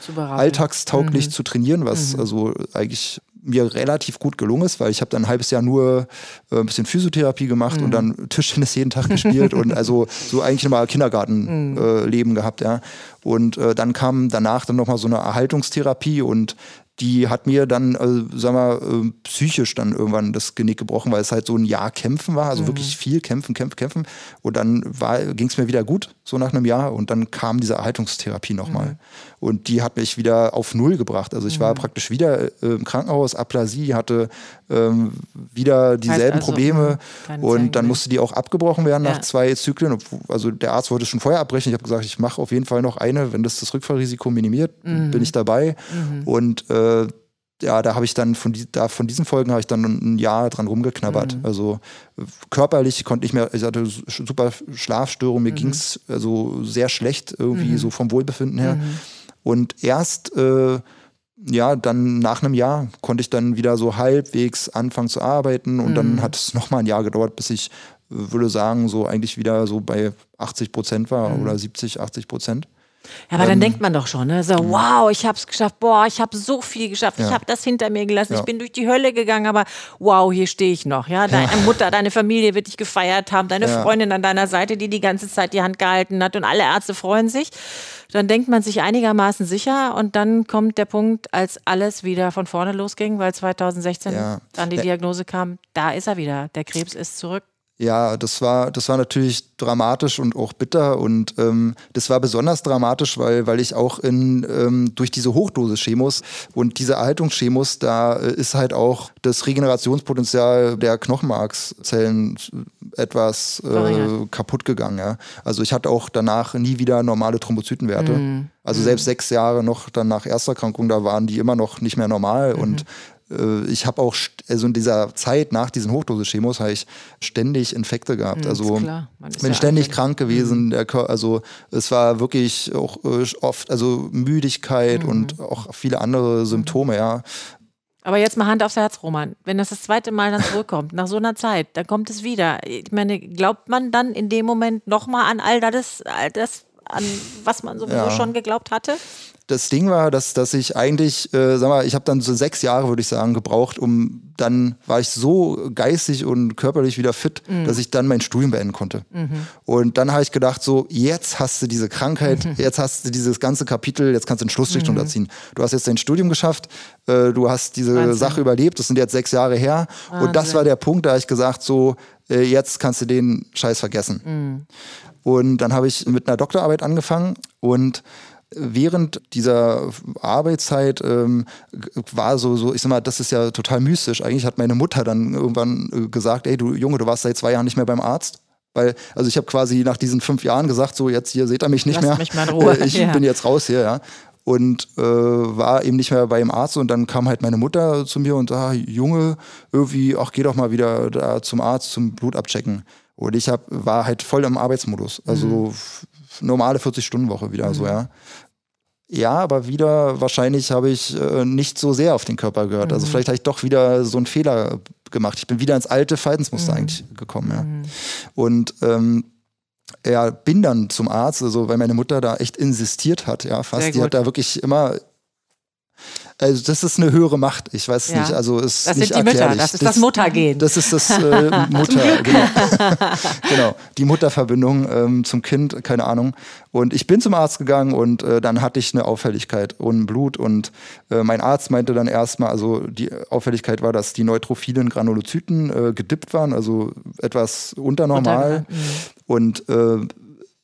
Zu alltagstauglich zu trainieren, was also eigentlich mir relativ gut gelungen ist, weil ich habe dann ein halbes Jahr nur äh, ein bisschen Physiotherapie gemacht und dann Tischtennis jeden Tag gespielt und also so eigentlich mal Kindergartenleben äh, Leben gehabt, ja. Und äh, dann kam danach dann nochmal so eine Erhaltungstherapie und die hat mir dann, äh, sag mal, äh, psychisch dann irgendwann das Genick gebrochen, weil es halt so ein Jahr kämpfen war, also wirklich viel kämpfen, kämpfen, kämpfen. Und dann ging es mir wieder gut, so nach einem Jahr. Und dann kam diese Erhaltungstherapie nochmal. Und die hat mich wieder auf Null gebracht. Also ich war praktisch wieder äh, im Krankenhaus, Aplasie, hatte ähm, wieder dieselben also, Probleme. mh, keine Und dann musste die auch abgebrochen werden nach Ja. zwei Zyklen. Also der Arzt wollte schon vorher abbrechen. Ich habe gesagt, ich mache auf jeden Fall noch eine, wenn das das Rückfallrisiko minimiert, Mhm. bin ich dabei. Und äh, ja, da habe ich dann von, die, da, von diesen Folgen habe ich dann ein Jahr dran rumgeknabbert. Mhm. Also äh, körperlich konnte ich mehr, ich hatte super Schlafstörungen, Mhm. mir ging's also sehr schlecht irgendwie so vom Wohlbefinden her. Mhm. Und erst äh, ja, dann nach einem Jahr konnte ich dann wieder so halbwegs anfangen zu arbeiten und Mhm. dann hat es nochmal ein Jahr gedauert, bis ich äh, würde sagen, so eigentlich wieder so bei 80 Prozent war Mhm. oder 70, 80 Prozent. Ja, aber Ähm, dann denkt man doch schon, ne? so, wow, ich habe es geschafft, boah, ich habe so viel geschafft, ich Ja. habe das hinter mir gelassen, Ja. ich bin durch die Hölle gegangen, aber wow, hier stehe ich noch, ja, deine Mutter, deine Familie wird dich gefeiert haben, deine Ja. Freundin an deiner Seite, die die ganze Zeit die Hand gehalten hat und alle Ärzte freuen sich. Dann denkt man sich einigermaßen sicher und dann kommt der Punkt, als alles wieder von vorne losging, weil 2016 Ja. dann die. Diagnose kam, da ist er wieder, der Krebs ist zurück. Ja, das war, das war natürlich dramatisch und auch bitter und ähm, das war besonders dramatisch, weil, weil ich auch in, ähm, durch diese Hochdosis-Chemos und diese Erhaltungschemos, da äh, ist halt auch das Regenerationspotenzial der Knochenmarkszellen etwas äh, kaputt gegangen. Ja. Also ich hatte auch danach nie wieder normale Thrombozytenwerte. Mhm. Also selbst sechs Jahre noch dann nach Ersterkrankung, da waren die immer noch nicht mehr normal Mhm. und ich habe auch, also in dieser Zeit nach diesen Hochdosis-Chemos habe ich ständig Infekte gehabt. Mhm, also bin ja ständig krank gewesen. Kör also es war wirklich auch äh, oft, also Müdigkeit Mhm. und auch viele andere Symptome, ja. Aber jetzt mal Hand aufs Herz, Roman. Wenn das das zweite Mal dann zurückkommt, nach so einer Zeit, dann kommt es wieder. Ich meine, glaubt man dann in dem Moment nochmal an all das, all das, an was man sowieso Ja. schon geglaubt hatte? Das Ding war, dass, dass ich eigentlich, äh, sag mal, ich habe dann so sechs Jahre, würde ich sagen, gebraucht, um dann war ich so geistig und körperlich wieder fit, dass ich dann mein Studium beenden konnte. Und dann habe ich gedacht, so, jetzt hast du diese Krankheit, jetzt hast du dieses ganze Kapitel, jetzt kannst du einen Schlussstrich drunter ziehen. Du hast jetzt dein Studium geschafft, äh, du hast diese Wahnsinn. Sache überlebt, das sind jetzt sechs Jahre her. Und das Wahnsinn. war der Punkt, da habe ich gesagt, so, äh, jetzt kannst du den Scheiß vergessen. Und dann habe ich mit einer Doktorarbeit angefangen und während dieser Arbeitszeit ähm, war so, so, ich sag mal, das ist ja total mystisch. Eigentlich hat meine Mutter dann irgendwann äh, gesagt, ey, du Junge, du warst seit zwei Jahren nicht mehr beim Arzt. Weil, also ich habe quasi nach diesen fünf Jahren gesagt, so jetzt hier seht ihr mich nicht Lasst mehr. mich mal in Ruhe. Äh, Ich Ja. bin jetzt raus hier, ja. Und äh, war eben nicht mehr beim Arzt und dann kam halt meine Mutter zu mir und ah, Junge, irgendwie, ach, geh doch mal wieder da zum Arzt zum Blut abchecken. Und ich hab, war halt voll im Arbeitsmodus. Also f- normale 40-Stunden-Woche wieder so, ja. Ja, aber wieder wahrscheinlich habe ich äh, nicht so sehr auf den Körper gehört. Also vielleicht habe ich doch wieder so einen Fehler gemacht. Ich bin wieder ins alte Verhaltensmuster eigentlich gekommen, ja. Und ähm, ja, bin dann zum Arzt, also weil meine Mutter da echt insistiert hat, ja, fast. Die hat da wirklich immer Also das ist eine höhere Macht. Ich weiß ja. nicht. Also ist das nicht sind die Mütter. Das ist das, das Muttergehen. Das ist das äh, Mutter. genau. genau. Die Mutterverbindung ähm, zum Kind. Keine Ahnung. Und ich bin zum Arzt gegangen und äh, dann hatte ich eine Auffälligkeit ohne Blut und äh, mein Arzt meinte dann erstmal, also die Auffälligkeit war, dass die neutrophilen Granulozyten äh, gedippt waren, also etwas unternormal. Mhm. Und äh,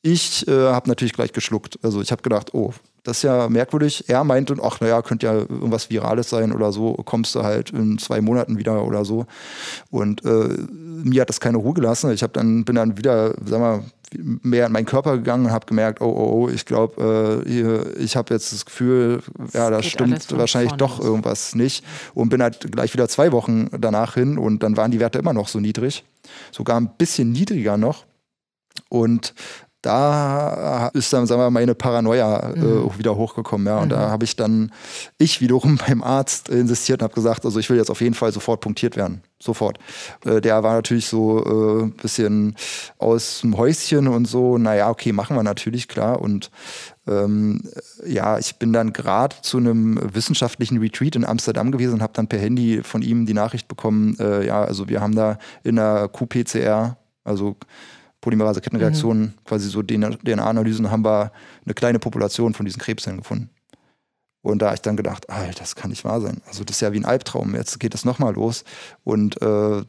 ich äh, habe natürlich gleich geschluckt. Also ich habe gedacht, oh, das ist ja merkwürdig. Er meinte, ach naja, könnte ja irgendwas Virales sein oder so, kommst du halt in zwei Monaten wieder oder so. Und äh, mir hat das keine Ruhe gelassen. Ich habe dann, bin dann wieder, sag mal, mehr in meinen Körper gegangen und habe gemerkt, oh, oh, oh, ich glaube, äh, ich habe jetzt das Gefühl, ja, da stimmt wahrscheinlich doch los. irgendwas nicht. Und bin halt gleich wieder zwei Wochen danach hin und dann waren die Werte immer noch so niedrig. Sogar ein bisschen niedriger noch. Und da ist dann, sagen wir mal, meine Paranoia äh, mhm. wieder hochgekommen. Ja. Und mhm. da habe ich dann, ich wiederum beim Arzt insistiert und habe gesagt, also ich will jetzt auf jeden Fall sofort punktiert werden. Sofort. Äh, der war natürlich so ein äh, bisschen aus dem Häuschen und so, naja, okay, machen wir natürlich, klar. Und ähm, ja, ich bin dann gerade zu einem wissenschaftlichen Retreat in Amsterdam gewesen und habe dann per Handy von ihm die Nachricht bekommen, äh, ja, also wir haben da in der QPCR, also Polymerase-Kettenreaktionen, mhm. quasi so DNA-Analysen, haben wir eine kleine Population von diesen Krebszellen gefunden. Und da habe ich dann gedacht, Alter, das kann nicht wahr sein. Also das ist ja wie ein Albtraum. Jetzt geht das nochmal los. Und äh,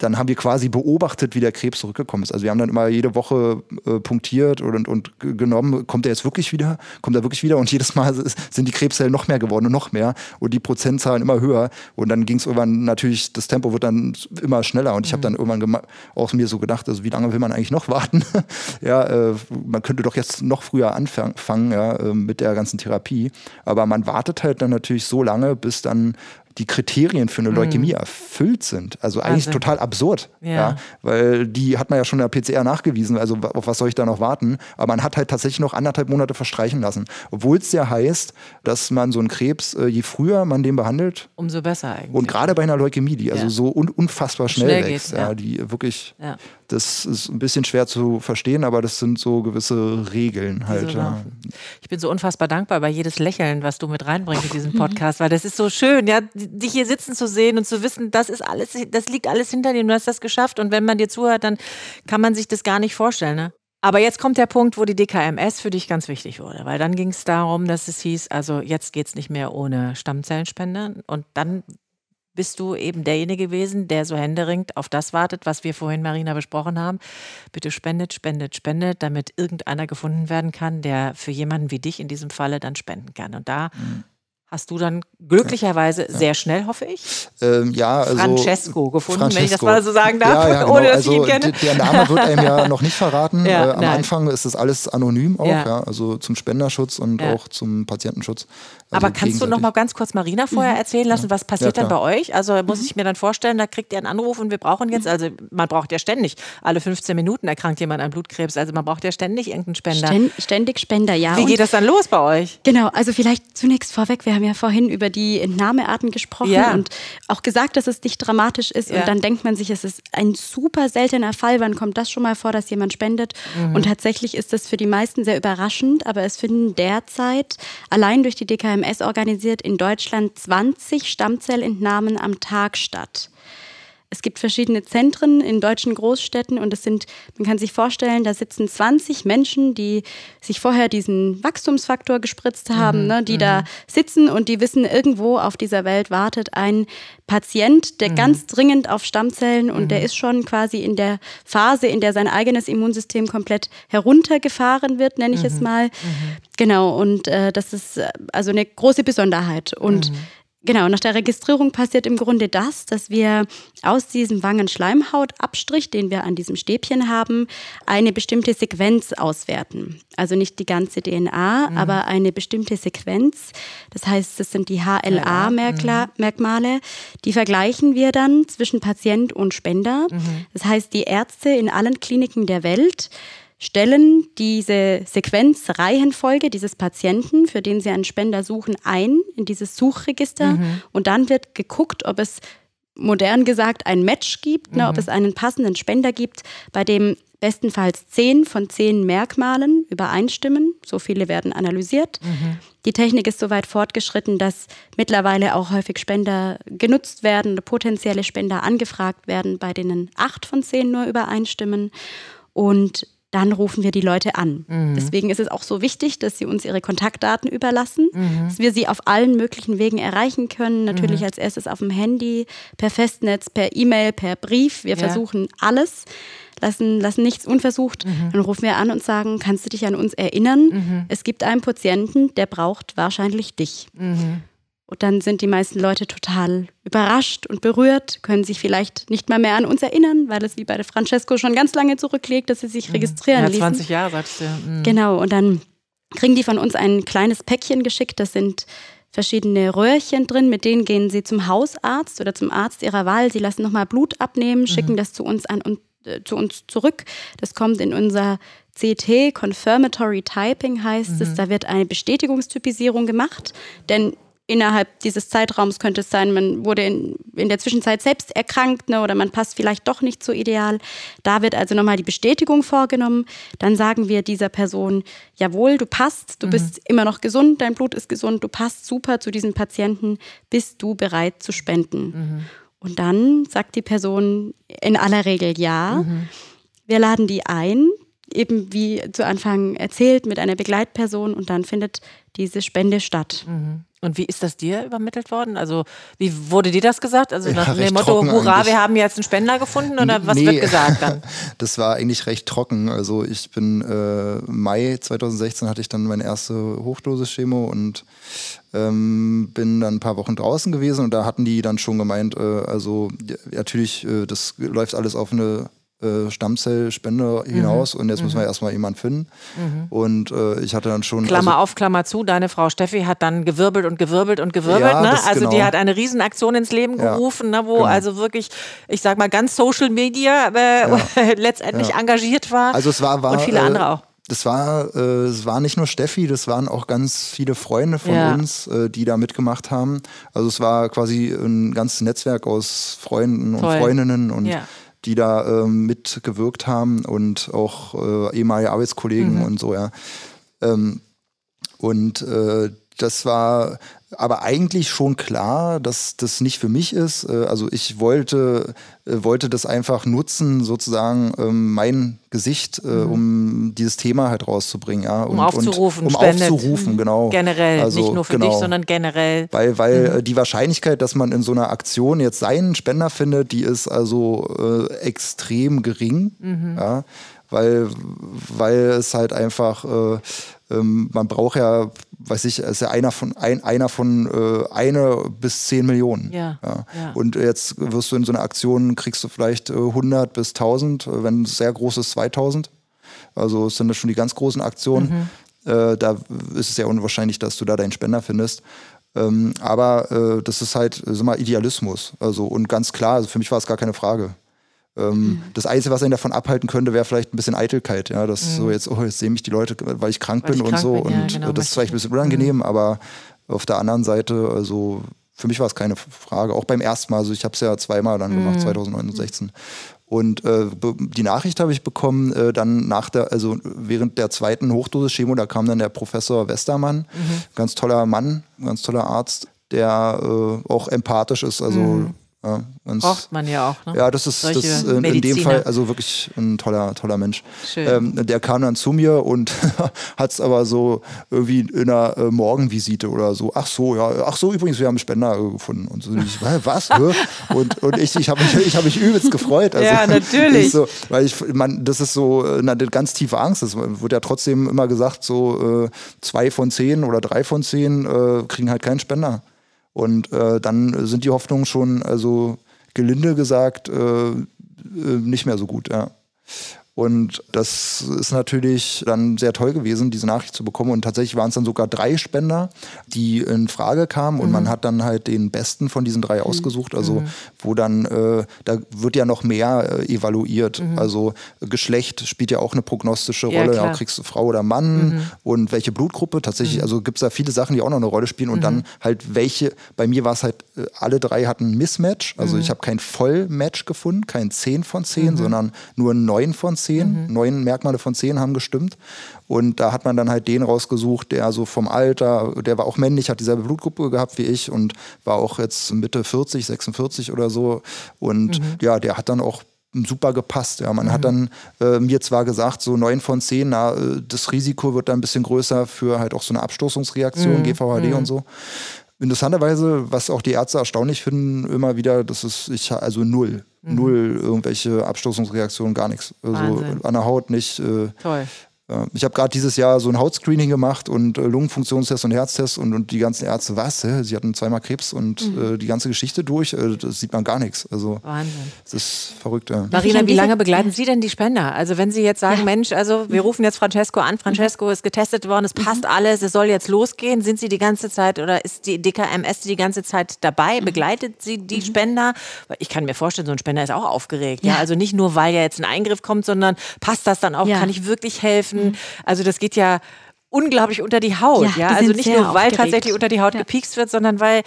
dann haben wir quasi beobachtet, wie der Krebs zurückgekommen ist. Also wir haben dann immer jede Woche äh, punktiert und, und genommen, kommt er jetzt wirklich wieder? Kommt er wirklich wieder? Und jedes Mal sind die Krebszellen noch mehr geworden und noch mehr und die Prozentzahlen immer höher. Und dann ging es irgendwann natürlich, das Tempo wird dann immer schneller. Und ich habe mhm. dann irgendwann auch mir so gedacht, also wie lange will man eigentlich noch warten? ja, äh, man könnte doch jetzt noch früher anfangen ja, äh, mit der ganzen Therapie. Aber man wartet halt dann natürlich so lange, bis dann die Kriterien für eine Leukämie mhm. erfüllt sind. Also eigentlich also. total absurd, ja. ja. Weil die hat man ja schon in der PCR nachgewiesen, also auf was soll ich da noch warten? Aber man hat halt tatsächlich noch anderthalb Monate verstreichen lassen. Obwohl es ja heißt, dass man so einen Krebs, äh, je früher man den behandelt, umso besser eigentlich. Und gerade bei einer Leukämie, die also ja. also so un unfassbar schnell, schnell wächst, geht, ja. die wirklich das ist ein bisschen schwer zu verstehen, aber das sind so gewisse Regeln halt. Ja. Ich bin so unfassbar dankbar bei jedes Lächeln, was du mit reinbringst in diesen Podcast, weil das ist so schön, ja, dich hier sitzen zu sehen und zu wissen, das ist alles, das liegt alles hinter dir, du hast das geschafft und wenn man dir zuhört, dann kann man sich das gar nicht vorstellen. Ne? Aber jetzt kommt der Punkt, wo die DKMS für dich ganz wichtig wurde, weil dann ging es darum, dass es hieß, also jetzt geht es nicht mehr ohne Stammzellenspender und dann bist du eben derjenige gewesen, der so händeringend auf das wartet, was wir vorhin, Marina, besprochen haben. Bitte spendet, spendet, spendet, damit irgendeiner gefunden werden kann, der für jemanden wie dich in diesem Falle dann spenden kann. Und da mhm hast du dann glücklicherweise ja. sehr schnell, hoffe ich, ähm, ja, also Francesco gefunden, Francesco. wenn ich das mal so sagen darf, ja, ja, genau. ohne dass also ich ihn kenne. Der Name wird einem ja noch nicht verraten. äh, am nein. Anfang ist das alles anonym auch, ja. also zum Spenderschutz und auch zum Patientenschutz. Also Aber kannst du noch mal ganz kurz Marina vorher mhm. erzählen lassen, was passiert dann bei euch? Also muss mhm. ich mir dann vorstellen, da kriegt ihr einen Anruf und wir brauchen jetzt, mhm. also man braucht ja ständig, alle 15 Minuten erkrankt jemand an Blutkrebs, also man braucht ja ständig irgendeinen Spender. Ständig Spender, ja. Wie geht das dann los bei euch? Genau, also vielleicht zunächst vorweg, wir haben ja vorhin über die die Entnahmearten gesprochen ja. und auch gesagt, dass es nicht dramatisch ist. Ja. Und dann denkt man sich, es ist ein super seltener Fall. Wann kommt das schon mal vor, dass jemand spendet? Mhm. Und tatsächlich ist das für die meisten sehr überraschend. Aber es finden derzeit allein durch die DKMS organisiert in Deutschland 20 Stammzellentnahmen am Tag statt. Es gibt verschiedene Zentren in deutschen Großstädten und es sind, man kann sich vorstellen, da sitzen 20 Menschen, die sich vorher diesen Wachstumsfaktor gespritzt haben, mhm, ne, die mhm. da sitzen und die wissen, irgendwo auf dieser Welt wartet ein Patient, der mhm. ganz dringend auf Stammzellen und der mhm. ist schon quasi in der Phase, in der sein eigenes Immunsystem komplett heruntergefahren wird, nenne ich es mhm, mal. Mhm. Genau, und äh, das ist äh, also eine große Besonderheit. Und Genau, nach der Registrierung passiert im Grunde das, dass wir aus diesem Wangenschleimhautabstrich, den wir an diesem Stäbchen haben, eine bestimmte Sequenz auswerten. Also nicht die ganze DNA, mhm. aber eine bestimmte Sequenz. Das heißt, das sind die HLA-Merkmale. Mhm. Die vergleichen wir dann zwischen Patient und Spender. Mhm. Das heißt, die Ärzte in allen Kliniken der Welt stellen diese Sequenzreihenfolge dieses Patienten, für den sie einen Spender suchen, ein in dieses Suchregister mhm. und dann wird geguckt, ob es modern gesagt ein Match gibt, ne, ob mhm. es einen passenden Spender gibt, bei dem bestenfalls zehn von zehn Merkmalen übereinstimmen. So viele werden analysiert. Mhm. Die Technik ist so weit fortgeschritten, dass mittlerweile auch häufig Spender genutzt werden oder potenzielle Spender angefragt werden, bei denen acht von zehn nur übereinstimmen. Und dann rufen wir die Leute an. Mhm. Deswegen ist es auch so wichtig, dass sie uns ihre Kontaktdaten überlassen, mhm. dass wir sie auf allen möglichen Wegen erreichen können. Natürlich mhm. als erstes auf dem Handy, per Festnetz, per E-Mail, per Brief. Wir ja. versuchen alles, lassen, lassen nichts unversucht. Mhm. Dann rufen wir an und sagen, kannst du dich an uns erinnern? Mhm. Es gibt einen Patienten, der braucht wahrscheinlich dich. Mhm. Und dann sind die meisten Leute total überrascht und berührt, können sich vielleicht nicht mal mehr an uns erinnern, weil es wie bei der Francesco schon ganz lange zurückliegt, dass sie sich mhm. registrieren ja, 20 ließen. Jahre, sagst du. Mhm. Genau, und dann kriegen die von uns ein kleines Päckchen geschickt, das sind verschiedene Röhrchen drin, mit denen gehen sie zum Hausarzt oder zum Arzt ihrer Wahl. Sie lassen nochmal Blut abnehmen, schicken mhm. das zu uns an und äh, zu uns zurück. Das kommt in unser CT, Confirmatory Typing heißt es. Mhm. Da wird eine Bestätigungstypisierung gemacht, denn innerhalb dieses Zeitraums könnte es sein, man wurde in, in der Zwischenzeit selbst erkrankt ne, oder man passt vielleicht doch nicht so ideal. Da wird also nochmal die Bestätigung vorgenommen. Dann sagen wir dieser Person, jawohl, du passt, du mhm. bist immer noch gesund, dein Blut ist gesund, du passt super zu diesem Patienten, bist du bereit zu spenden? Mhm. Und dann sagt die Person in aller Regel ja. Mhm. Wir laden die ein, eben wie zu Anfang erzählt, mit einer Begleitperson und dann findet diese Spende statt. Mhm. Und wie ist das dir übermittelt worden? Also, wie wurde dir das gesagt? Also nach ja, dem Motto, hurra, eigentlich. wir haben jetzt einen Spender gefunden oder was nee. wird gesagt dann? das war eigentlich recht trocken. Also ich bin äh, Mai 2016 hatte ich dann meine erste Hochdosis-Chemo und ähm, bin dann ein paar Wochen draußen gewesen und da hatten die dann schon gemeint, äh, also ja, natürlich, äh, das läuft alles auf eine äh, Stammzellspende hinaus mhm. und jetzt müssen wir mhm. erstmal jemanden finden. Mhm. Und äh, ich hatte dann schon. Klammer also, auf, Klammer zu, deine Frau Steffi hat dann gewirbelt und gewirbelt und gewirbelt. Ja, ne? Also genau. die hat eine Riesenaktion ins Leben gerufen, ja, ne? wo genau. also wirklich, ich sag mal, ganz Social Media äh, ja. letztendlich engagiert war. Also es war, war und viele äh, andere auch das war, äh, es war nicht nur Steffi, das waren auch ganz viele Freunde von ja. uns, äh, die da mitgemacht haben. Also es war quasi ein ganzes Netzwerk aus Freunden Toll. und Freundinnen und ja die da ähm, mitgewirkt haben und auch äh, ehemalige Arbeitskollegen mhm. und so, ja. Ähm, und äh, das war aber eigentlich schon klar, dass das nicht für mich ist. Äh, also ich wollte, äh, wollte das einfach nutzen, sozusagen ähm, mein Gesicht, äh, mhm. um dieses Thema halt rauszubringen. Ja. Um und, aufzurufen, und, um spendet. aufzurufen, genau. Generell, also, nicht nur für genau. dich, sondern generell. Weil, weil mhm. die Wahrscheinlichkeit, dass man in so einer Aktion jetzt seinen Spender findet, die ist also äh, extrem gering. Mhm. Ja weil, weil es halt einfach, äh, ähm, man braucht ja, weiß ich, ist ja einer von, ein, einer von äh, eine bis zehn Millionen. Ja, ja. ja, Und jetzt wirst du in so einer Aktion, kriegst du vielleicht äh, 100 bis 1000, äh, wenn es sehr groß ist, 2000. Also es sind das schon die ganz großen Aktionen. Mhm. Äh, da ist es ja unwahrscheinlich, dass du da deinen Spender findest. Ähm, aber äh, das ist halt, sag mal, Idealismus. Also, und ganz klar, also für mich war es gar keine Frage. Ähm, mhm. Das Einzige, was einen davon abhalten könnte, wäre vielleicht ein bisschen Eitelkeit. Ja, dass mhm. so jetzt, oh, jetzt sehen mich die Leute, weil ich krank weil bin ich und krank so. Bin, und ja, genau, das ist vielleicht ein bisschen unangenehm, mhm. aber auf der anderen Seite, also für mich war es keine Frage. Auch beim ersten Mal, also ich habe es ja zweimal dann gemacht, 2016. Mhm. Und äh, die Nachricht habe ich bekommen, äh, dann nach der, also während der zweiten Hochdosis-Chemo, da kam dann der Professor Westermann, mhm. ganz toller Mann, ganz toller Arzt, der äh, auch empathisch ist, also mhm. Ja, Braucht man ja auch. Ne? Ja, das ist, das, in, in, dem Fall also wirklich ein toller, toller Mensch. Ähm, der kam dann zu mir und hat es aber so irgendwie in einer äh, Morgenvisite oder so. Ach so, ja, ach so, übrigens, wir haben einen Spender äh, gefunden. Und so, ich, was? und, und ich, ich habe mich, ich hab mich übelst gefreut. Also, ja, natürlich. So, weil ich, man, das ist so eine ganz tiefe Angst. Es wird ja trotzdem immer gesagt, so äh, zwei von zehn oder drei von zehn äh, kriegen halt keinen Spender. Und äh, dann sind die Hoffnungen schon, also gelinde gesagt, äh, äh nicht mehr so gut. Ja. Und das ist natürlich dann sehr toll gewesen, diese Nachricht zu bekommen. Und tatsächlich waren es dann sogar drei Spender, die in Frage kamen. Und mhm. man hat dann halt den besten von diesen drei mhm. ausgesucht. Also, mhm. wo dann, äh, da wird ja noch mehr äh, evaluiert. Mhm. Also, Geschlecht spielt ja auch eine prognostische Rolle. Ja, kriegst du Frau oder Mann und welche Blutgruppe. Tatsächlich, also gibt es da viele Sachen, die auch noch eine Rolle spielen. Und dann halt welche, bei mir war es halt, äh, alle drei hatten ein Mismatch. Also, ich habe kein Vollmatch gefunden, kein 10 von 10, sondern nur ein 9 von 10. zehn. Mhm. Neun Merkmale von zehn haben gestimmt. Und da hat man dann halt den rausgesucht, der so vom Alter, der war auch männlich, hat dieselbe Blutgruppe gehabt wie ich und war auch jetzt Mitte 40, 46 oder so. Und mhm. ja, der hat dann auch super gepasst. Ja, man mhm. hat dann äh, mir zwar gesagt, so neun von zehn, na, äh, das Risiko wird dann ein bisschen größer für halt auch so eine Abstoßungsreaktion, mhm. GVHD mhm. und so. Interessanterweise, was auch die Ärzte erstaunlich finden, immer wieder, das ist ich also null, mhm. null irgendwelche Abstoßungsreaktionen, gar nichts. Also Wahnsinn. an der Haut nicht. Äh, Toll. Ich habe gerade dieses Jahr so ein Hautscreening gemacht und äh, Lungenfunktionstest und Herztest und, und die ganzen Ärzte, was? Hä? Sie hatten zweimal Krebs und mhm. äh, die ganze Geschichte durch, äh, das sieht man gar nichts. Also, Wahnsinn. Das ist verrückt. Ja. Marina, wie lange begleiten Sie denn die Spender? Also wenn Sie jetzt sagen, ja. Mensch, also wir rufen jetzt Francesco an, Francesco ist getestet worden, es passt mhm. alles, es soll jetzt losgehen, sind Sie die ganze Zeit oder ist die DKMS die ganze Zeit dabei? Mhm. Begleitet Sie die mhm. Spender? Ich kann mir vorstellen, so ein Spender ist auch aufgeregt. Ja. ja. Also nicht nur, weil ja jetzt ein Eingriff kommt, sondern passt das dann auch? Kann ich wirklich helfen? Mhm. Also das geht ja unglaublich unter die Haut. Ja, ja? also nicht nur, weil tatsächlich unter die Haut ja. gepiekst wird, sondern weil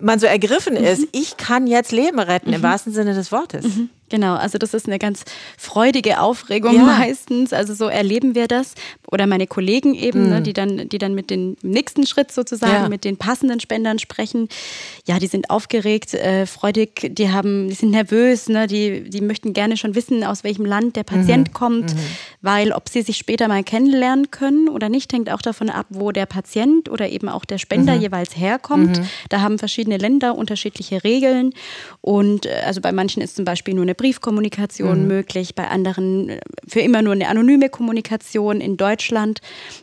man so ergriffen mhm. ist, ich kann jetzt Leben retten, mhm. im wahrsten Sinne des Wortes. Mhm. Genau, also das ist eine ganz freudige Aufregung ja. meistens. Also so erleben wir das. Oder meine Kollegen eben, ne, mhm. die, dann, die dann mit dem nächsten Schritt sozusagen, ja. mit den passenden Spendern sprechen. Ja, die sind aufgeregt, äh, freudig, die haben, die sind nervös, ne, die, die möchten gerne schon wissen, aus welchem Land der Patient mhm. kommt, mhm. Weil ob sie sich später mal kennenlernen können oder nicht, hängt auch davon ab, wo der Patient oder eben auch der Spender mhm. jeweils herkommt. Mhm. Da haben verschiedene Länder unterschiedliche Regeln. Und äh, also bei manchen ist zum Beispiel nur eine Briefkommunikation mhm. möglich, bei anderen äh, für immer nur eine anonyme Kommunikation. In Deutschland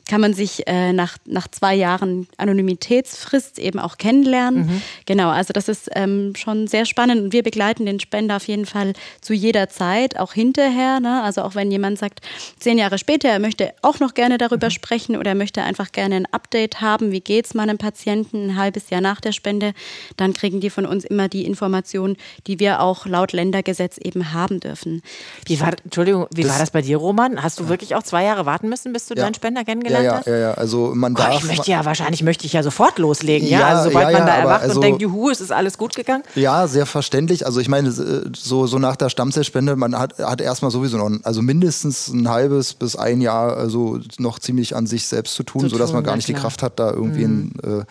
kann man sich äh, nach, nach zwei Jahren Anonymitätsfrist eben auch kennenlernen. Mhm. Genau, also das ist ähm, schon sehr spannend und wir begleiten den Spender auf jeden Fall zu jeder Zeit, auch hinterher. Ne? Also auch wenn jemand sagt, zehn Jahre später, er möchte auch noch gerne darüber mhm. sprechen oder er möchte einfach gerne ein Update haben, wie geht es meinem Patienten ein halbes Jahr nach der Spende, dann kriegen die von uns immer die Informationen, die wir auch laut Ländergesetz eben haben dürfen. Wie war, Entschuldigung, wie das, war das bei dir, Roman? Hast du ja. wirklich auch zwei Jahre warten müssen, bis du ja. deinen Spender kennengelernt ja, hast? Ja, ja, also man darf. ich möchte ja, wahrscheinlich möchte ich ja sofort loslegen, ja. also sobald man da erwacht also, und denkt, juhu, es ist alles gut gegangen. Ja, sehr verständlich. Also ich meine, so, so nach der Stammzellspende, man hat, hat erstmal sowieso noch, also mindestens ein halbes bis ein Jahr also noch ziemlich an sich selbst zu tun, zu sodass tun, man gar nicht die Kraft hat, da irgendwie mhm. ein, äh,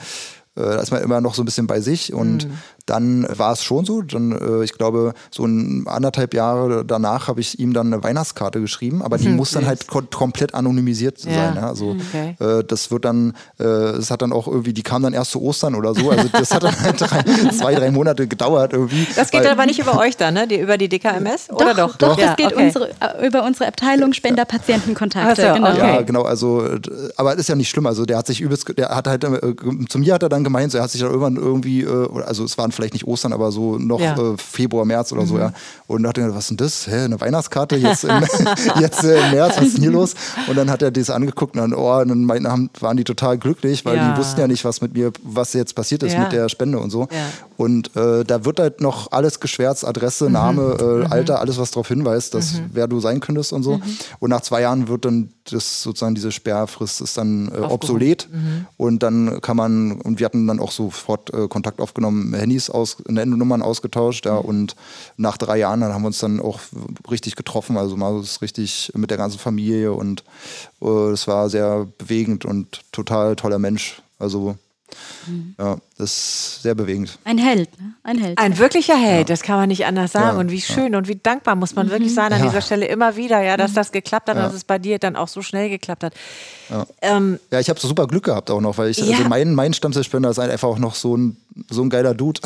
da ist man immer noch so ein bisschen bei sich und mhm dann war es schon so. Dann, äh, ich glaube, so ein anderthalb Jahre danach habe ich ihm dann eine Weihnachtskarte geschrieben, aber die hm, muss dann halt kom komplett anonymisiert ja. sein. Ja? Also okay. äh, das wird dann, äh, es hat dann auch irgendwie, die kam dann erst zu Ostern oder so. Also das hat dann halt drei, zwei, drei Monate gedauert irgendwie. Das geht aber nicht über euch dann, ne? Die, über die DKMS? Oder doch? Doch, doch ja, das geht okay. unsere, äh, über unsere Abteilung Spender-Patientenkontakte. So, genau. Okay. Ja, genau. Also, aber ist ja nicht schlimm. Also der hat sich übelst, der hat halt, äh, zu mir hat er dann gemeint, so, er hat sich dann irgendwann irgendwie, äh, also es waren vielleicht nicht Ostern, aber so noch ja. äh, Februar, März oder mhm. so, ja. Und dachte was ist denn das? Hä, eine Weihnachtskarte jetzt, im, jetzt äh, im März, was ist denn hier los? Und dann hat er das angeguckt und dann, oh, und dann meinten, waren die total glücklich, weil ja. die wussten ja nicht, was mit mir, was jetzt passiert ist ja. mit der Spende und so. Und äh, da wird halt noch alles geschwärzt, Adresse, mhm. Name, äh, mhm. Alter, alles, was darauf hinweist, dass mhm. wer du sein könntest und so. Mhm. Und nach zwei Jahren wird dann das sozusagen diese Sperrfrist ist dann äh, obsolet mhm. und dann kann man und wir hatten dann auch sofort äh, Kontakt aufgenommen, Handys aus, Nummern ausgetauscht, ja, mhm. und nach drei Jahren dann haben wir uns dann auch richtig getroffen, also mal so richtig mit der ganzen Familie und äh, es war sehr bewegend und total toller Mensch, also Mhm. Ja, das ist sehr bewegend. Ein Held, ne? Ein Held. Ein wirklicher Held, ja. das kann man nicht anders sagen. Ja, und wie schön und wie dankbar muss man mhm. wirklich sein an dieser Stelle immer wieder, ja, dass mhm. das geklappt hat und dass es bei dir dann auch so schnell geklappt hat. Ja, ähm, ja ich habe so super Glück gehabt auch noch, weil ich, also mein, mein Stammzellspender ist einfach auch noch so ein, so ein geiler Dude.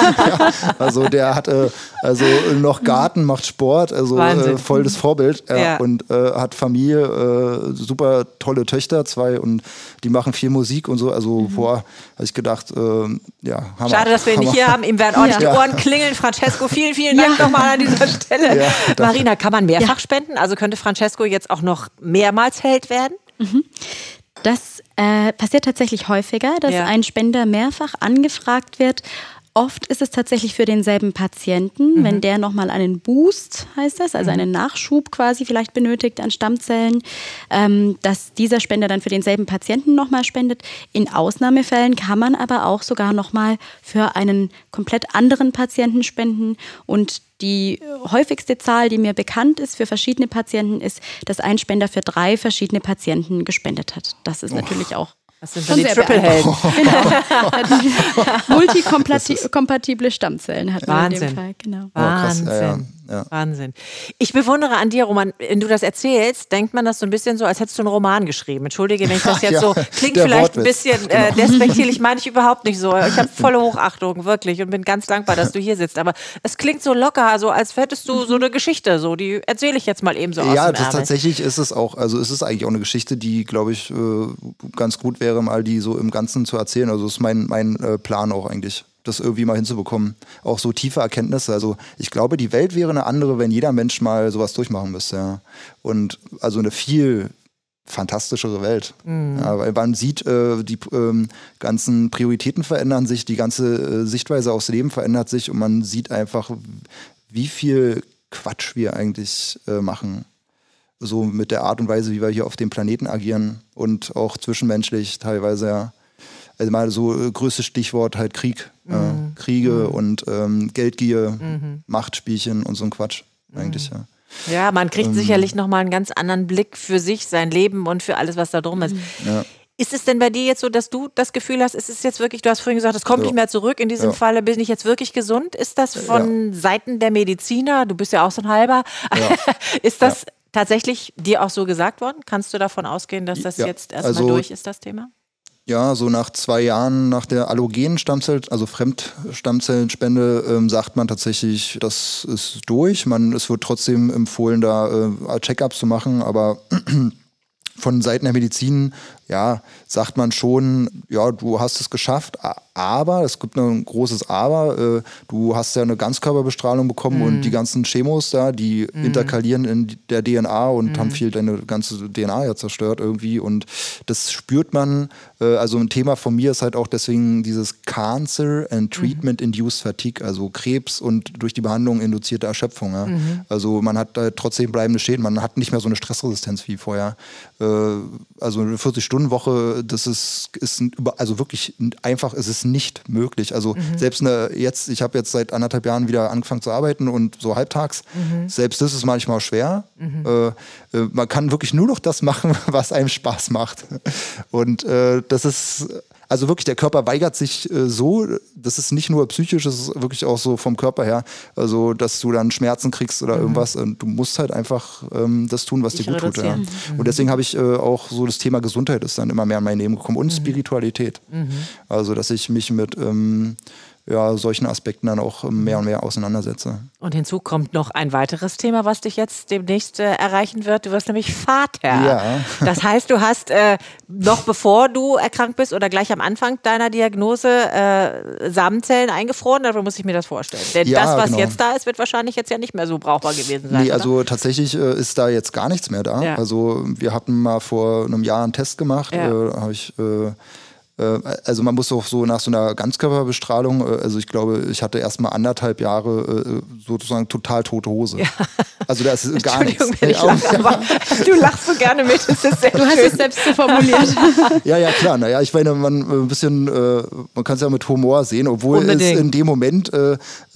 also der hat äh, also noch Garten, macht Sport, also äh, voll das Vorbild und äh, hat Familie, äh, super tolle Töchter, zwei und die machen viel Musik und so, also mhm vor, habe ich gedacht, äh, ja, Hammer. Schade, dass wir ihn nicht hier haben. Ihm werden ordentlich ja. die Ohren klingeln. Francesco, vielen, vielen Dank ja. nochmal an dieser Stelle. Ja, Marina, kann man mehrfach spenden? Also könnte Francesco jetzt auch noch mehrmals Held werden? Mhm. Das äh, passiert tatsächlich häufiger, dass ein Spender mehrfach angefragt wird Oft ist es tatsächlich für denselben Patienten, mhm. wenn der nochmal einen Boost, heißt das, also mhm. einen Nachschub quasi vielleicht benötigt an Stammzellen, ähm, dass dieser Spender dann für denselben Patienten nochmal spendet. In Ausnahmefällen kann man aber auch sogar nochmal für einen komplett anderen Patienten spenden und die häufigste Zahl, die mir bekannt ist für verschiedene Patienten, ist, dass ein Spender für drei verschiedene Patienten gespendet hat. Das ist oh. natürlich auch das sind schon die Triple-Helden. Multikompatible Stammzellen hat man Wahnsinn. in dem Fall. Genau. Wahnsinn. Ja, ja. Ja. Wahnsinn. Ich bewundere an dir, Roman, wenn du das erzählst, denkt man das so ein bisschen so, als hättest du einen Roman geschrieben. Entschuldige, wenn ich das jetzt ja, so klingt vielleicht Wortwitz. ein bisschen äh, genau. despektierlich, meine ich überhaupt nicht so. Ich habe volle Hochachtung, wirklich, und bin ganz dankbar, dass du hier sitzt. Aber es klingt so locker, so als hättest du so eine Geschichte, so die erzähle ich jetzt mal eben so aus Ja, das tatsächlich ist es auch, also ist es eigentlich auch eine Geschichte, die, glaube ich, äh, ganz gut wäre, mal die so im Ganzen zu erzählen. Also ist mein, mein äh, Plan auch eigentlich das irgendwie mal hinzubekommen. Auch so tiefe Erkenntnisse. Also ich glaube, die Welt wäre eine andere, wenn jeder Mensch mal sowas durchmachen müsste. Ja. Und also eine viel fantastischere Welt. Mhm. Ja, weil man sieht, äh, die ähm, ganzen Prioritäten verändern sich, die ganze äh, Sichtweise aufs Leben verändert sich und man sieht einfach, wie viel Quatsch wir eigentlich äh, machen. So mit der Art und Weise, wie wir hier auf dem Planeten agieren und auch zwischenmenschlich teilweise ja also mal so äh, größtes Stichwort halt Krieg. Mhm. Äh, Kriege mhm. und ähm, Geldgier, mhm. Machtspielchen und so ein Quatsch eigentlich, ja. Ja, man kriegt ähm, sicherlich nochmal einen ganz anderen Blick für sich, sein Leben und für alles, was da drum ist. Ja. Ist es denn bei dir jetzt so, dass du das Gefühl hast, ist es jetzt wirklich, du hast vorhin gesagt, es kommt ja. nicht mehr zurück, in diesem ja. Falle bin ich jetzt wirklich gesund? Ist das von ja. Seiten der Mediziner, du bist ja auch so ein halber, ist das tatsächlich dir auch so gesagt worden? Kannst du davon ausgehen, dass das jetzt erstmal also, durch ist, das Thema? Ja, so nach zwei Jahren nach der allogenen Stammzell, also Fremdstammzellenspende, ähm, sagt man tatsächlich, das ist durch. Man, es wird trotzdem empfohlen, da äh, Check-ups zu machen, aber von Seiten der Medizin ja, sagt man schon, ja, du hast es geschafft, aber, es gibt ein großes Aber, äh, du hast ja eine Ganzkörperbestrahlung bekommen mm. und die ganzen Chemos da, die mm. interkalieren in der DNA und mm. haben viel deine ganze DNA ja zerstört irgendwie und das spürt man, äh, also ein Thema von mir ist halt auch deswegen dieses Cancer and Treatment-Induced Fatigue, also Krebs und durch die Behandlung induzierte Erschöpfung. Ja? -hmm. Also man hat da trotzdem bleibende Schäden, man hat nicht mehr so eine Stressresistenz wie vorher. Äh, also eine 40 Stunden Stunden-Woche, das ist, ist also wirklich einfach, es ist nicht möglich. Also mhm. selbst eine, jetzt, ich habe jetzt seit anderthalb Jahren wieder angefangen zu arbeiten und so halbtags, mhm. selbst das ist manchmal schwer. Mhm. Äh, äh, man kann wirklich nur noch das machen, was einem Spaß macht. Und äh, das ist also wirklich, der Körper weigert sich äh, so, das ist nicht nur psychisch, das ist wirklich auch so vom Körper her, also dass du dann Schmerzen kriegst oder mhm. irgendwas. Und du musst halt einfach ähm, das tun, was ich dir gut tut. Ja. Mhm. Und deswegen habe ich äh, auch so das Thema Gesundheit ist dann immer mehr in mein Leben gekommen und mhm. Spiritualität. Mhm. Also, dass ich mich mit ähm, ja, solchen Aspekten dann auch mehr und mehr auseinandersetze. Und hinzu kommt noch ein weiteres Thema, was dich jetzt demnächst äh, erreichen wird. Du wirst nämlich Vater. Ja. Das heißt, du hast äh, noch bevor du erkrankt bist oder gleich am Anfang deiner Diagnose äh, Samenzellen eingefroren. Darüber muss ich mir das vorstellen. Denn ja, das, was genau. jetzt da ist, wird wahrscheinlich jetzt ja nicht mehr so brauchbar gewesen sein. Nee, also tatsächlich äh, ist da jetzt gar nichts mehr da. Ja. Also wir hatten mal vor einem Jahr einen Test gemacht. Ja. Äh, habe ich äh, also man muss auch so nach so einer Ganzkörperbestrahlung, äh, also ich glaube, ich hatte erst mal anderthalb Jahre äh, sozusagen total tote Hose. Ja. Also da ist gar nichts. Wenn ich lache, aber du lachst so gerne mit. Das ist sehr du hast es selbst so formuliert. ja, ja, klar. Naja, ich meine, man ein bisschen, man kann es ja mit Humor sehen, obwohl Unbedingt. es in dem Moment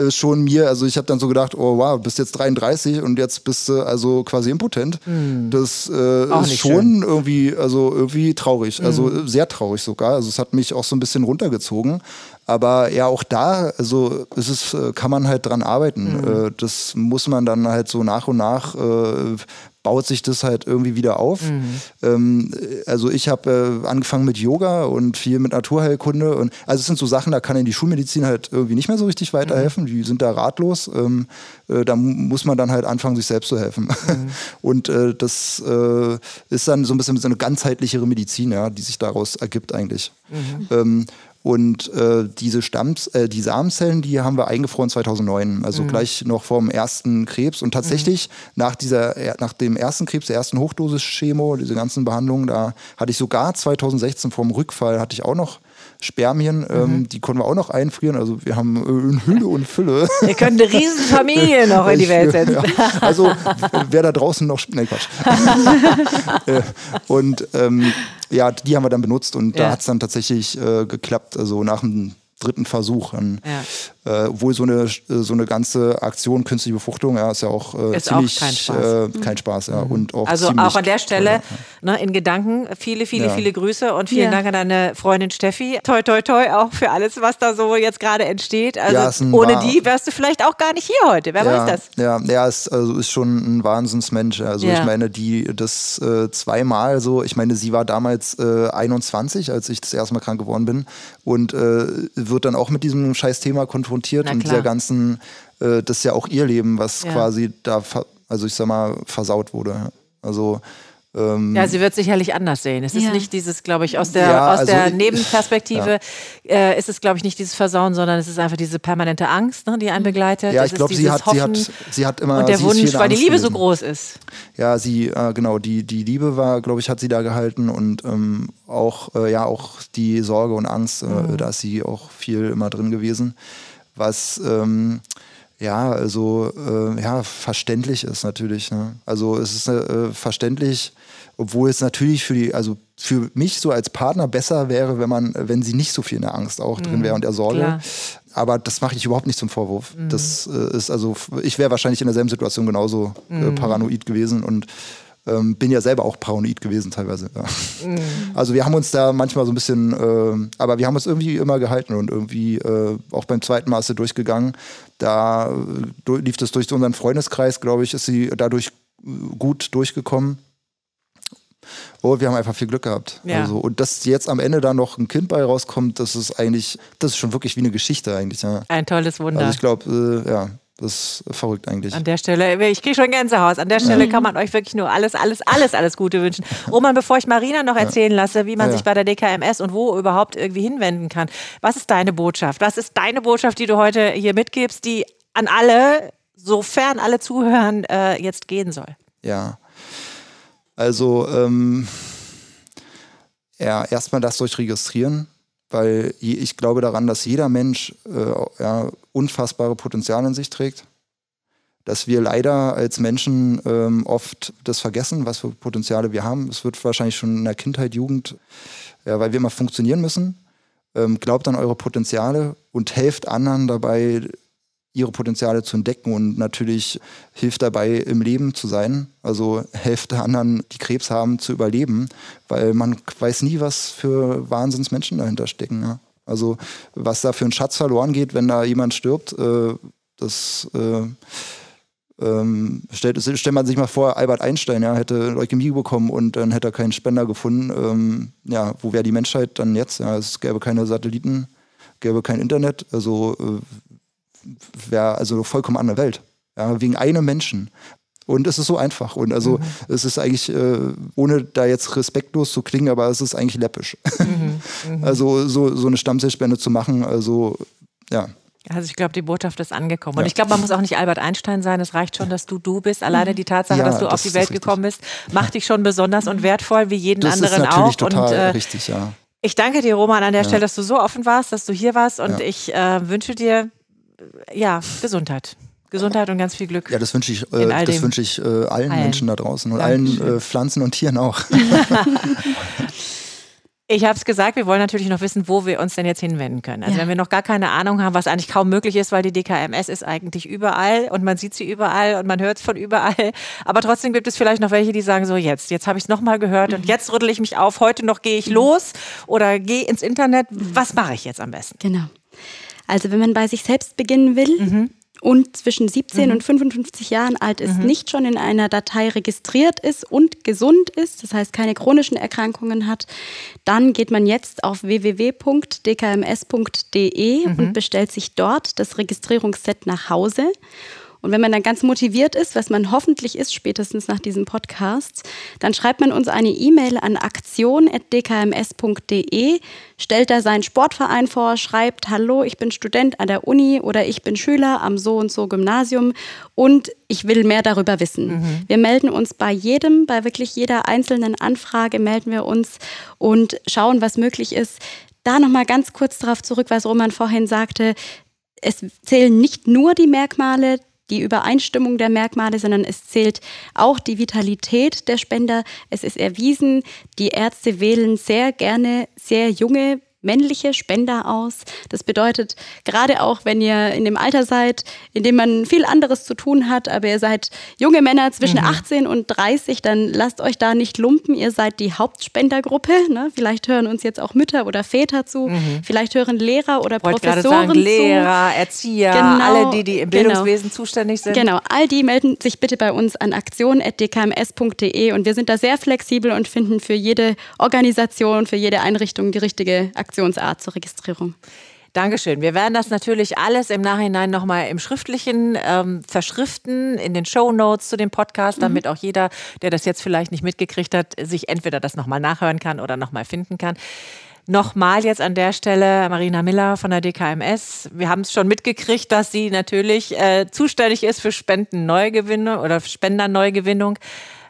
schon mir, also ich habe dann so gedacht, oh wow, bist jetzt 33 und jetzt bist du also quasi impotent. Mhm. Das ist schon schön. irgendwie, also irgendwie traurig, also mhm. sehr traurig sogar. Also es hat mich auch so ein bisschen runtergezogen. Aber ja, auch da, also ist es, äh, kann man halt dran arbeiten. Mhm. Äh, das muss man dann halt so nach und nach äh, baut sich das halt irgendwie wieder auf. Mhm. Ähm, also ich habe äh, angefangen mit Yoga und viel mit Naturheilkunde und also es sind so Sachen, da kann in die Schulmedizin halt irgendwie nicht mehr so richtig weiterhelfen. Mhm. Die sind da ratlos. Ähm, äh, da muss man dann halt anfangen, sich selbst zu helfen. Mhm. Und äh, das äh, ist dann so ein bisschen so eine ganzheitlichere Medizin, ja, die sich daraus ergibt eigentlich. Mhm. Ähm, und äh, diese Stamms, äh, die Samenzellen, die haben wir eingefroren 2009, also mhm. gleich noch vor dem ersten Krebs. Und tatsächlich mhm. nach dieser, nach dem ersten Krebs, der ersten Hochdosis-Chemo, diese ganzen Behandlungen, da hatte ich sogar 2016 vor dem Rückfall hatte ich auch noch Spermien, ähm, die konnten wir auch noch einfrieren. Also wir haben äh, in Hülle und Fülle. Ihr könnt eine riesen Familie noch in die Welt setzen. Ja, also wer da draußen noch, nein Quatsch. Äh, und ähm, ja, die haben wir dann benutzt und ja. da hat es dann tatsächlich äh, geklappt. Also nach dem dritten Versuch. Dann, ja. Äh, obwohl so eine, so eine ganze Aktion künstliche Befruchtung, ja, ist ja auch äh, ist ziemlich auch kein Spaß. Äh, kein Spaß ja. Mhm. Und auch also auch an der Stelle toll, ne, in Gedanken viele, viele, ja. viele Grüße und vielen Dank an deine Freundin Steffi. Toi, toi, toi, auch für alles, was da so jetzt gerade entsteht. Also ohne die wärst du vielleicht auch gar nicht hier heute. Wer weiß das? Ja, ja, ist, also ist schon ein Wahnsinnsmensch. Also ich meine, die das äh, zweimal so, ich meine, sie war damals 21, äh, als ich das erste Mal krank geworden bin und äh, wird dann auch mit diesem scheiß Thema konfrontiert und dieser ganzen, äh, das ist ja auch ihr Leben, was ja. quasi da, also ich sag mal, versaut wurde. Also ähm, ja, sie wird sicherlich anders sehen. Es ist ja. nicht dieses, glaube ich, aus der, ja, aus also der Nebenperspektive ja. äh, ist es, glaube ich, nicht dieses Versauen, sondern es ist einfach diese permanente Angst, ne, die einen begleitet. Ja, ich glaube, sie hat, sie, hat, sie hat immer. Und der Wunsch, weil die Liebe gewesen. so groß ist. Ja, sie, äh, genau, die, die Liebe war, glaube ich, hat sie da gehalten und ähm, auch, äh, ja, auch die Sorge und Angst, äh, mhm. da ist sie auch viel immer drin gewesen. Was, ähm, ja, also äh, ja, verständlich ist natürlich. Ne? Also es ist äh, verständlich, obwohl es natürlich für die, also für mich so als Partner besser wäre, wenn man, wenn sie nicht so viel in der Angst auch mhm, drin wäre und der Sorge. Klar. Aber das mache ich überhaupt nicht zum Vorwurf. Mhm. Das äh, ist also, ich wäre wahrscheinlich in derselben Situation genauso äh, mhm. paranoid gewesen und ähm, bin ja selber auch paranoid gewesen teilweise. Ja. Mhm. Also wir haben uns da manchmal so ein bisschen, äh, aber wir haben uns irgendwie immer gehalten und irgendwie äh, auch beim zweiten sie durchgegangen. Da äh, lief das durch unseren Freundeskreis, glaube ich, ist sie dadurch äh, gut durchgekommen. Oh, wir haben einfach viel Glück gehabt. Ja. Also, und dass jetzt am Ende da noch ein Kind bei rauskommt, das ist eigentlich, das ist schon wirklich wie eine Geschichte eigentlich. Ja. Ein tolles Wunder. Also ich glaube, äh, ja, das ist verrückt eigentlich. An der Stelle, ich kriege schon Gänsehaus. An der Stelle kann man euch wirklich nur alles, alles, alles, alles Gute wünschen. Roman, bevor ich Marina noch erzählen lasse, wie man ja. sich bei der DKMS und wo überhaupt irgendwie hinwenden kann. Was ist deine Botschaft? Was ist deine Botschaft, die du heute hier mitgibst, die an alle, sofern alle zuhören, äh, jetzt gehen soll? Ja. Also, ähm, ja, erstmal das durchregistrieren weil ich glaube daran, dass jeder Mensch äh, ja, unfassbare Potenzial in sich trägt. Dass wir leider als Menschen ähm, oft das vergessen, was für Potenziale wir haben. Es wird wahrscheinlich schon in der Kindheit, Jugend, ja, weil wir immer funktionieren müssen. Ähm, glaubt an eure Potenziale und helft anderen dabei, ihre Potenziale zu entdecken und natürlich hilft dabei, im Leben zu sein. Also helft anderen, die Krebs haben, zu überleben, weil man weiß nie, was für Wahnsinnsmenschen dahinter stecken. Ja. Also was da für ein Schatz verloren geht, wenn da jemand stirbt, äh, das äh, ähm, stellt, stellt man sich mal vor, Albert Einstein ja, hätte Leukämie bekommen und dann hätte er keinen Spender gefunden. Ähm, ja, wo wäre die Menschheit dann jetzt? Ja, es gäbe keine Satelliten, gäbe kein Internet. Also äh, wäre also eine vollkommen andere Welt. Ja, wegen einem Menschen. Und es ist so einfach. Und also mhm. es ist eigentlich, äh, ohne da jetzt respektlos zu klingen, aber es ist eigentlich läppisch. Mhm. Mhm. Also so, so eine Stammzellspende zu machen, also ja. Also ich glaube, die Botschaft ist angekommen. Und ja. ich glaube, man muss auch nicht Albert Einstein sein. Es reicht schon, dass du du bist. Alleine die Tatsache, ja, dass du das auf die Welt gekommen bist, macht dich schon besonders und wertvoll, wie jeden das anderen ist natürlich auch. Total und, äh, richtig, ja. Ich danke dir, Roman, an der ja. Stelle, dass du so offen warst, dass du hier warst. Und ich äh, wünsche dir ja, Gesundheit. Gesundheit und ganz viel Glück. Ja, das wünsche ich, äh, das wünsche ich äh, allen, allen, Menschen da draußen und Dankeschön. allen äh, Pflanzen und Tieren auch. Ich habe es gesagt, wir wollen natürlich noch wissen, wo wir uns denn jetzt hinwenden können. Also ja. wenn wir noch gar keine Ahnung haben, was eigentlich kaum möglich ist, weil die DKMS ist eigentlich überall und man sieht sie überall und man hört es von überall. Aber trotzdem gibt es vielleicht noch welche, die sagen so, jetzt, jetzt habe ich es nochmal gehört und mhm. jetzt rüttel ich mich auf, heute noch gehe ich mhm. los oder gehe ins Internet. Was mache ich jetzt am besten? Genau. Also wenn man bei sich selbst beginnen will mhm. und zwischen 17 mhm. und 55 Jahren alt ist, mhm. nicht schon in einer Datei registriert ist und gesund ist, das heißt keine chronischen Erkrankungen hat, dann geht man jetzt auf www.dkms.de und mhm. bestellt sich dort das Registrierungsset nach Hause. Und wenn man dann ganz motiviert ist, was man hoffentlich ist, spätestens nach diesem Podcast, dann schreibt man uns eine E-Mail an aktion.dkms.de, stellt da seinen Sportverein vor, schreibt, hallo, ich bin Student an der Uni oder ich bin Schüler am so und so Gymnasium und ich will mehr darüber wissen. Mhm. Wir melden uns bei jedem, bei wirklich jeder einzelnen Anfrage melden wir uns und schauen, was möglich ist da nochmal ganz kurz darauf zurück, was Roman vorhin sagte. Es zählen nicht nur die Merkmale, die Übereinstimmung der Merkmale, sondern es zählt auch die Vitalität der Spender. Es ist erwiesen, die Ärzte wählen sehr gerne sehr junge männliche Spender aus. Das bedeutet, gerade auch wenn ihr in dem Alter seid, in dem man viel anderes zu tun hat, aber ihr seid junge Männer zwischen mhm. 18 und 30, dann lasst euch da nicht lumpen. Ihr seid die Hauptspendergruppe. Ne? Vielleicht hören uns jetzt auch Mütter oder Väter zu. Mhm. Vielleicht hören Lehrer oder Wollte Professoren sagen, Lehrer, Erzieher, genau, alle, die, die im genau. Bildungswesen genau. zuständig sind. Genau, all die melden sich bitte bei uns an aktion.dkms.de und wir sind da sehr flexibel und finden für jede Organisation, für jede Einrichtung die richtige Aktion. Aktionsart zur Registrierung. Dankeschön. Wir werden das natürlich alles im Nachhinein nochmal im Schriftlichen ähm, verschriften, in den Show Notes zu dem Podcast, mhm. damit auch jeder, der das jetzt vielleicht nicht mitgekriegt hat, sich entweder das nochmal nachhören kann oder nochmal finden kann. Nochmal jetzt an der Stelle Marina Miller von der DKMS. Wir haben es schon mitgekriegt, dass sie natürlich äh, zuständig ist für Spendenneugewinnung oder Spenderneugewinnung.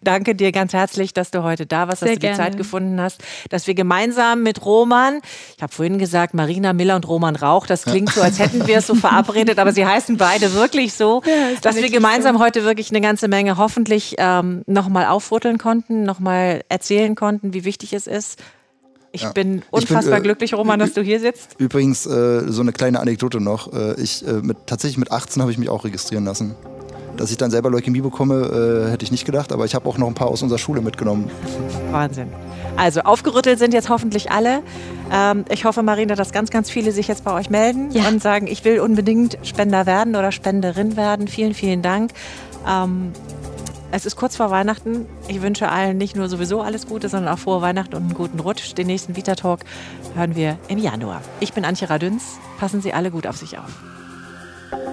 Danke dir ganz herzlich, dass du heute da warst, Sehr dass du gerne. die Zeit gefunden hast, dass wir gemeinsam mit Roman, ich habe vorhin gesagt, Marina Miller und Roman Rauch, das klingt so, als hätten wir es so verabredet, aber sie heißen beide wirklich so, ja, dass wir gemeinsam so. heute wirklich eine ganze Menge hoffentlich ähm, nochmal aufrütteln konnten, nochmal erzählen konnten, wie wichtig es ist. Ich ja. bin unfassbar ich bin, äh, glücklich, Roman, dass du hier sitzt. Übrigens, äh, so eine kleine Anekdote noch. Äh, ich, äh, mit, tatsächlich mit 18 habe ich mich auch registrieren lassen. Dass ich dann selber Leukämie bekomme, äh, hätte ich nicht gedacht, aber ich habe auch noch ein paar aus unserer Schule mitgenommen. Wahnsinn. Also aufgerüttelt sind jetzt hoffentlich alle. Ähm, ich hoffe, Marina, dass ganz, ganz viele sich jetzt bei euch melden ja. und sagen, ich will unbedingt Spender werden oder Spenderin werden. Vielen, vielen Dank. Ähm, es ist kurz vor Weihnachten. Ich wünsche allen nicht nur sowieso alles Gute, sondern auch frohe Weihnachten und einen guten Rutsch. Den nächsten Vita Talk hören wir im Januar. Ich bin Antje Radüns. Passen Sie alle gut auf sich auf.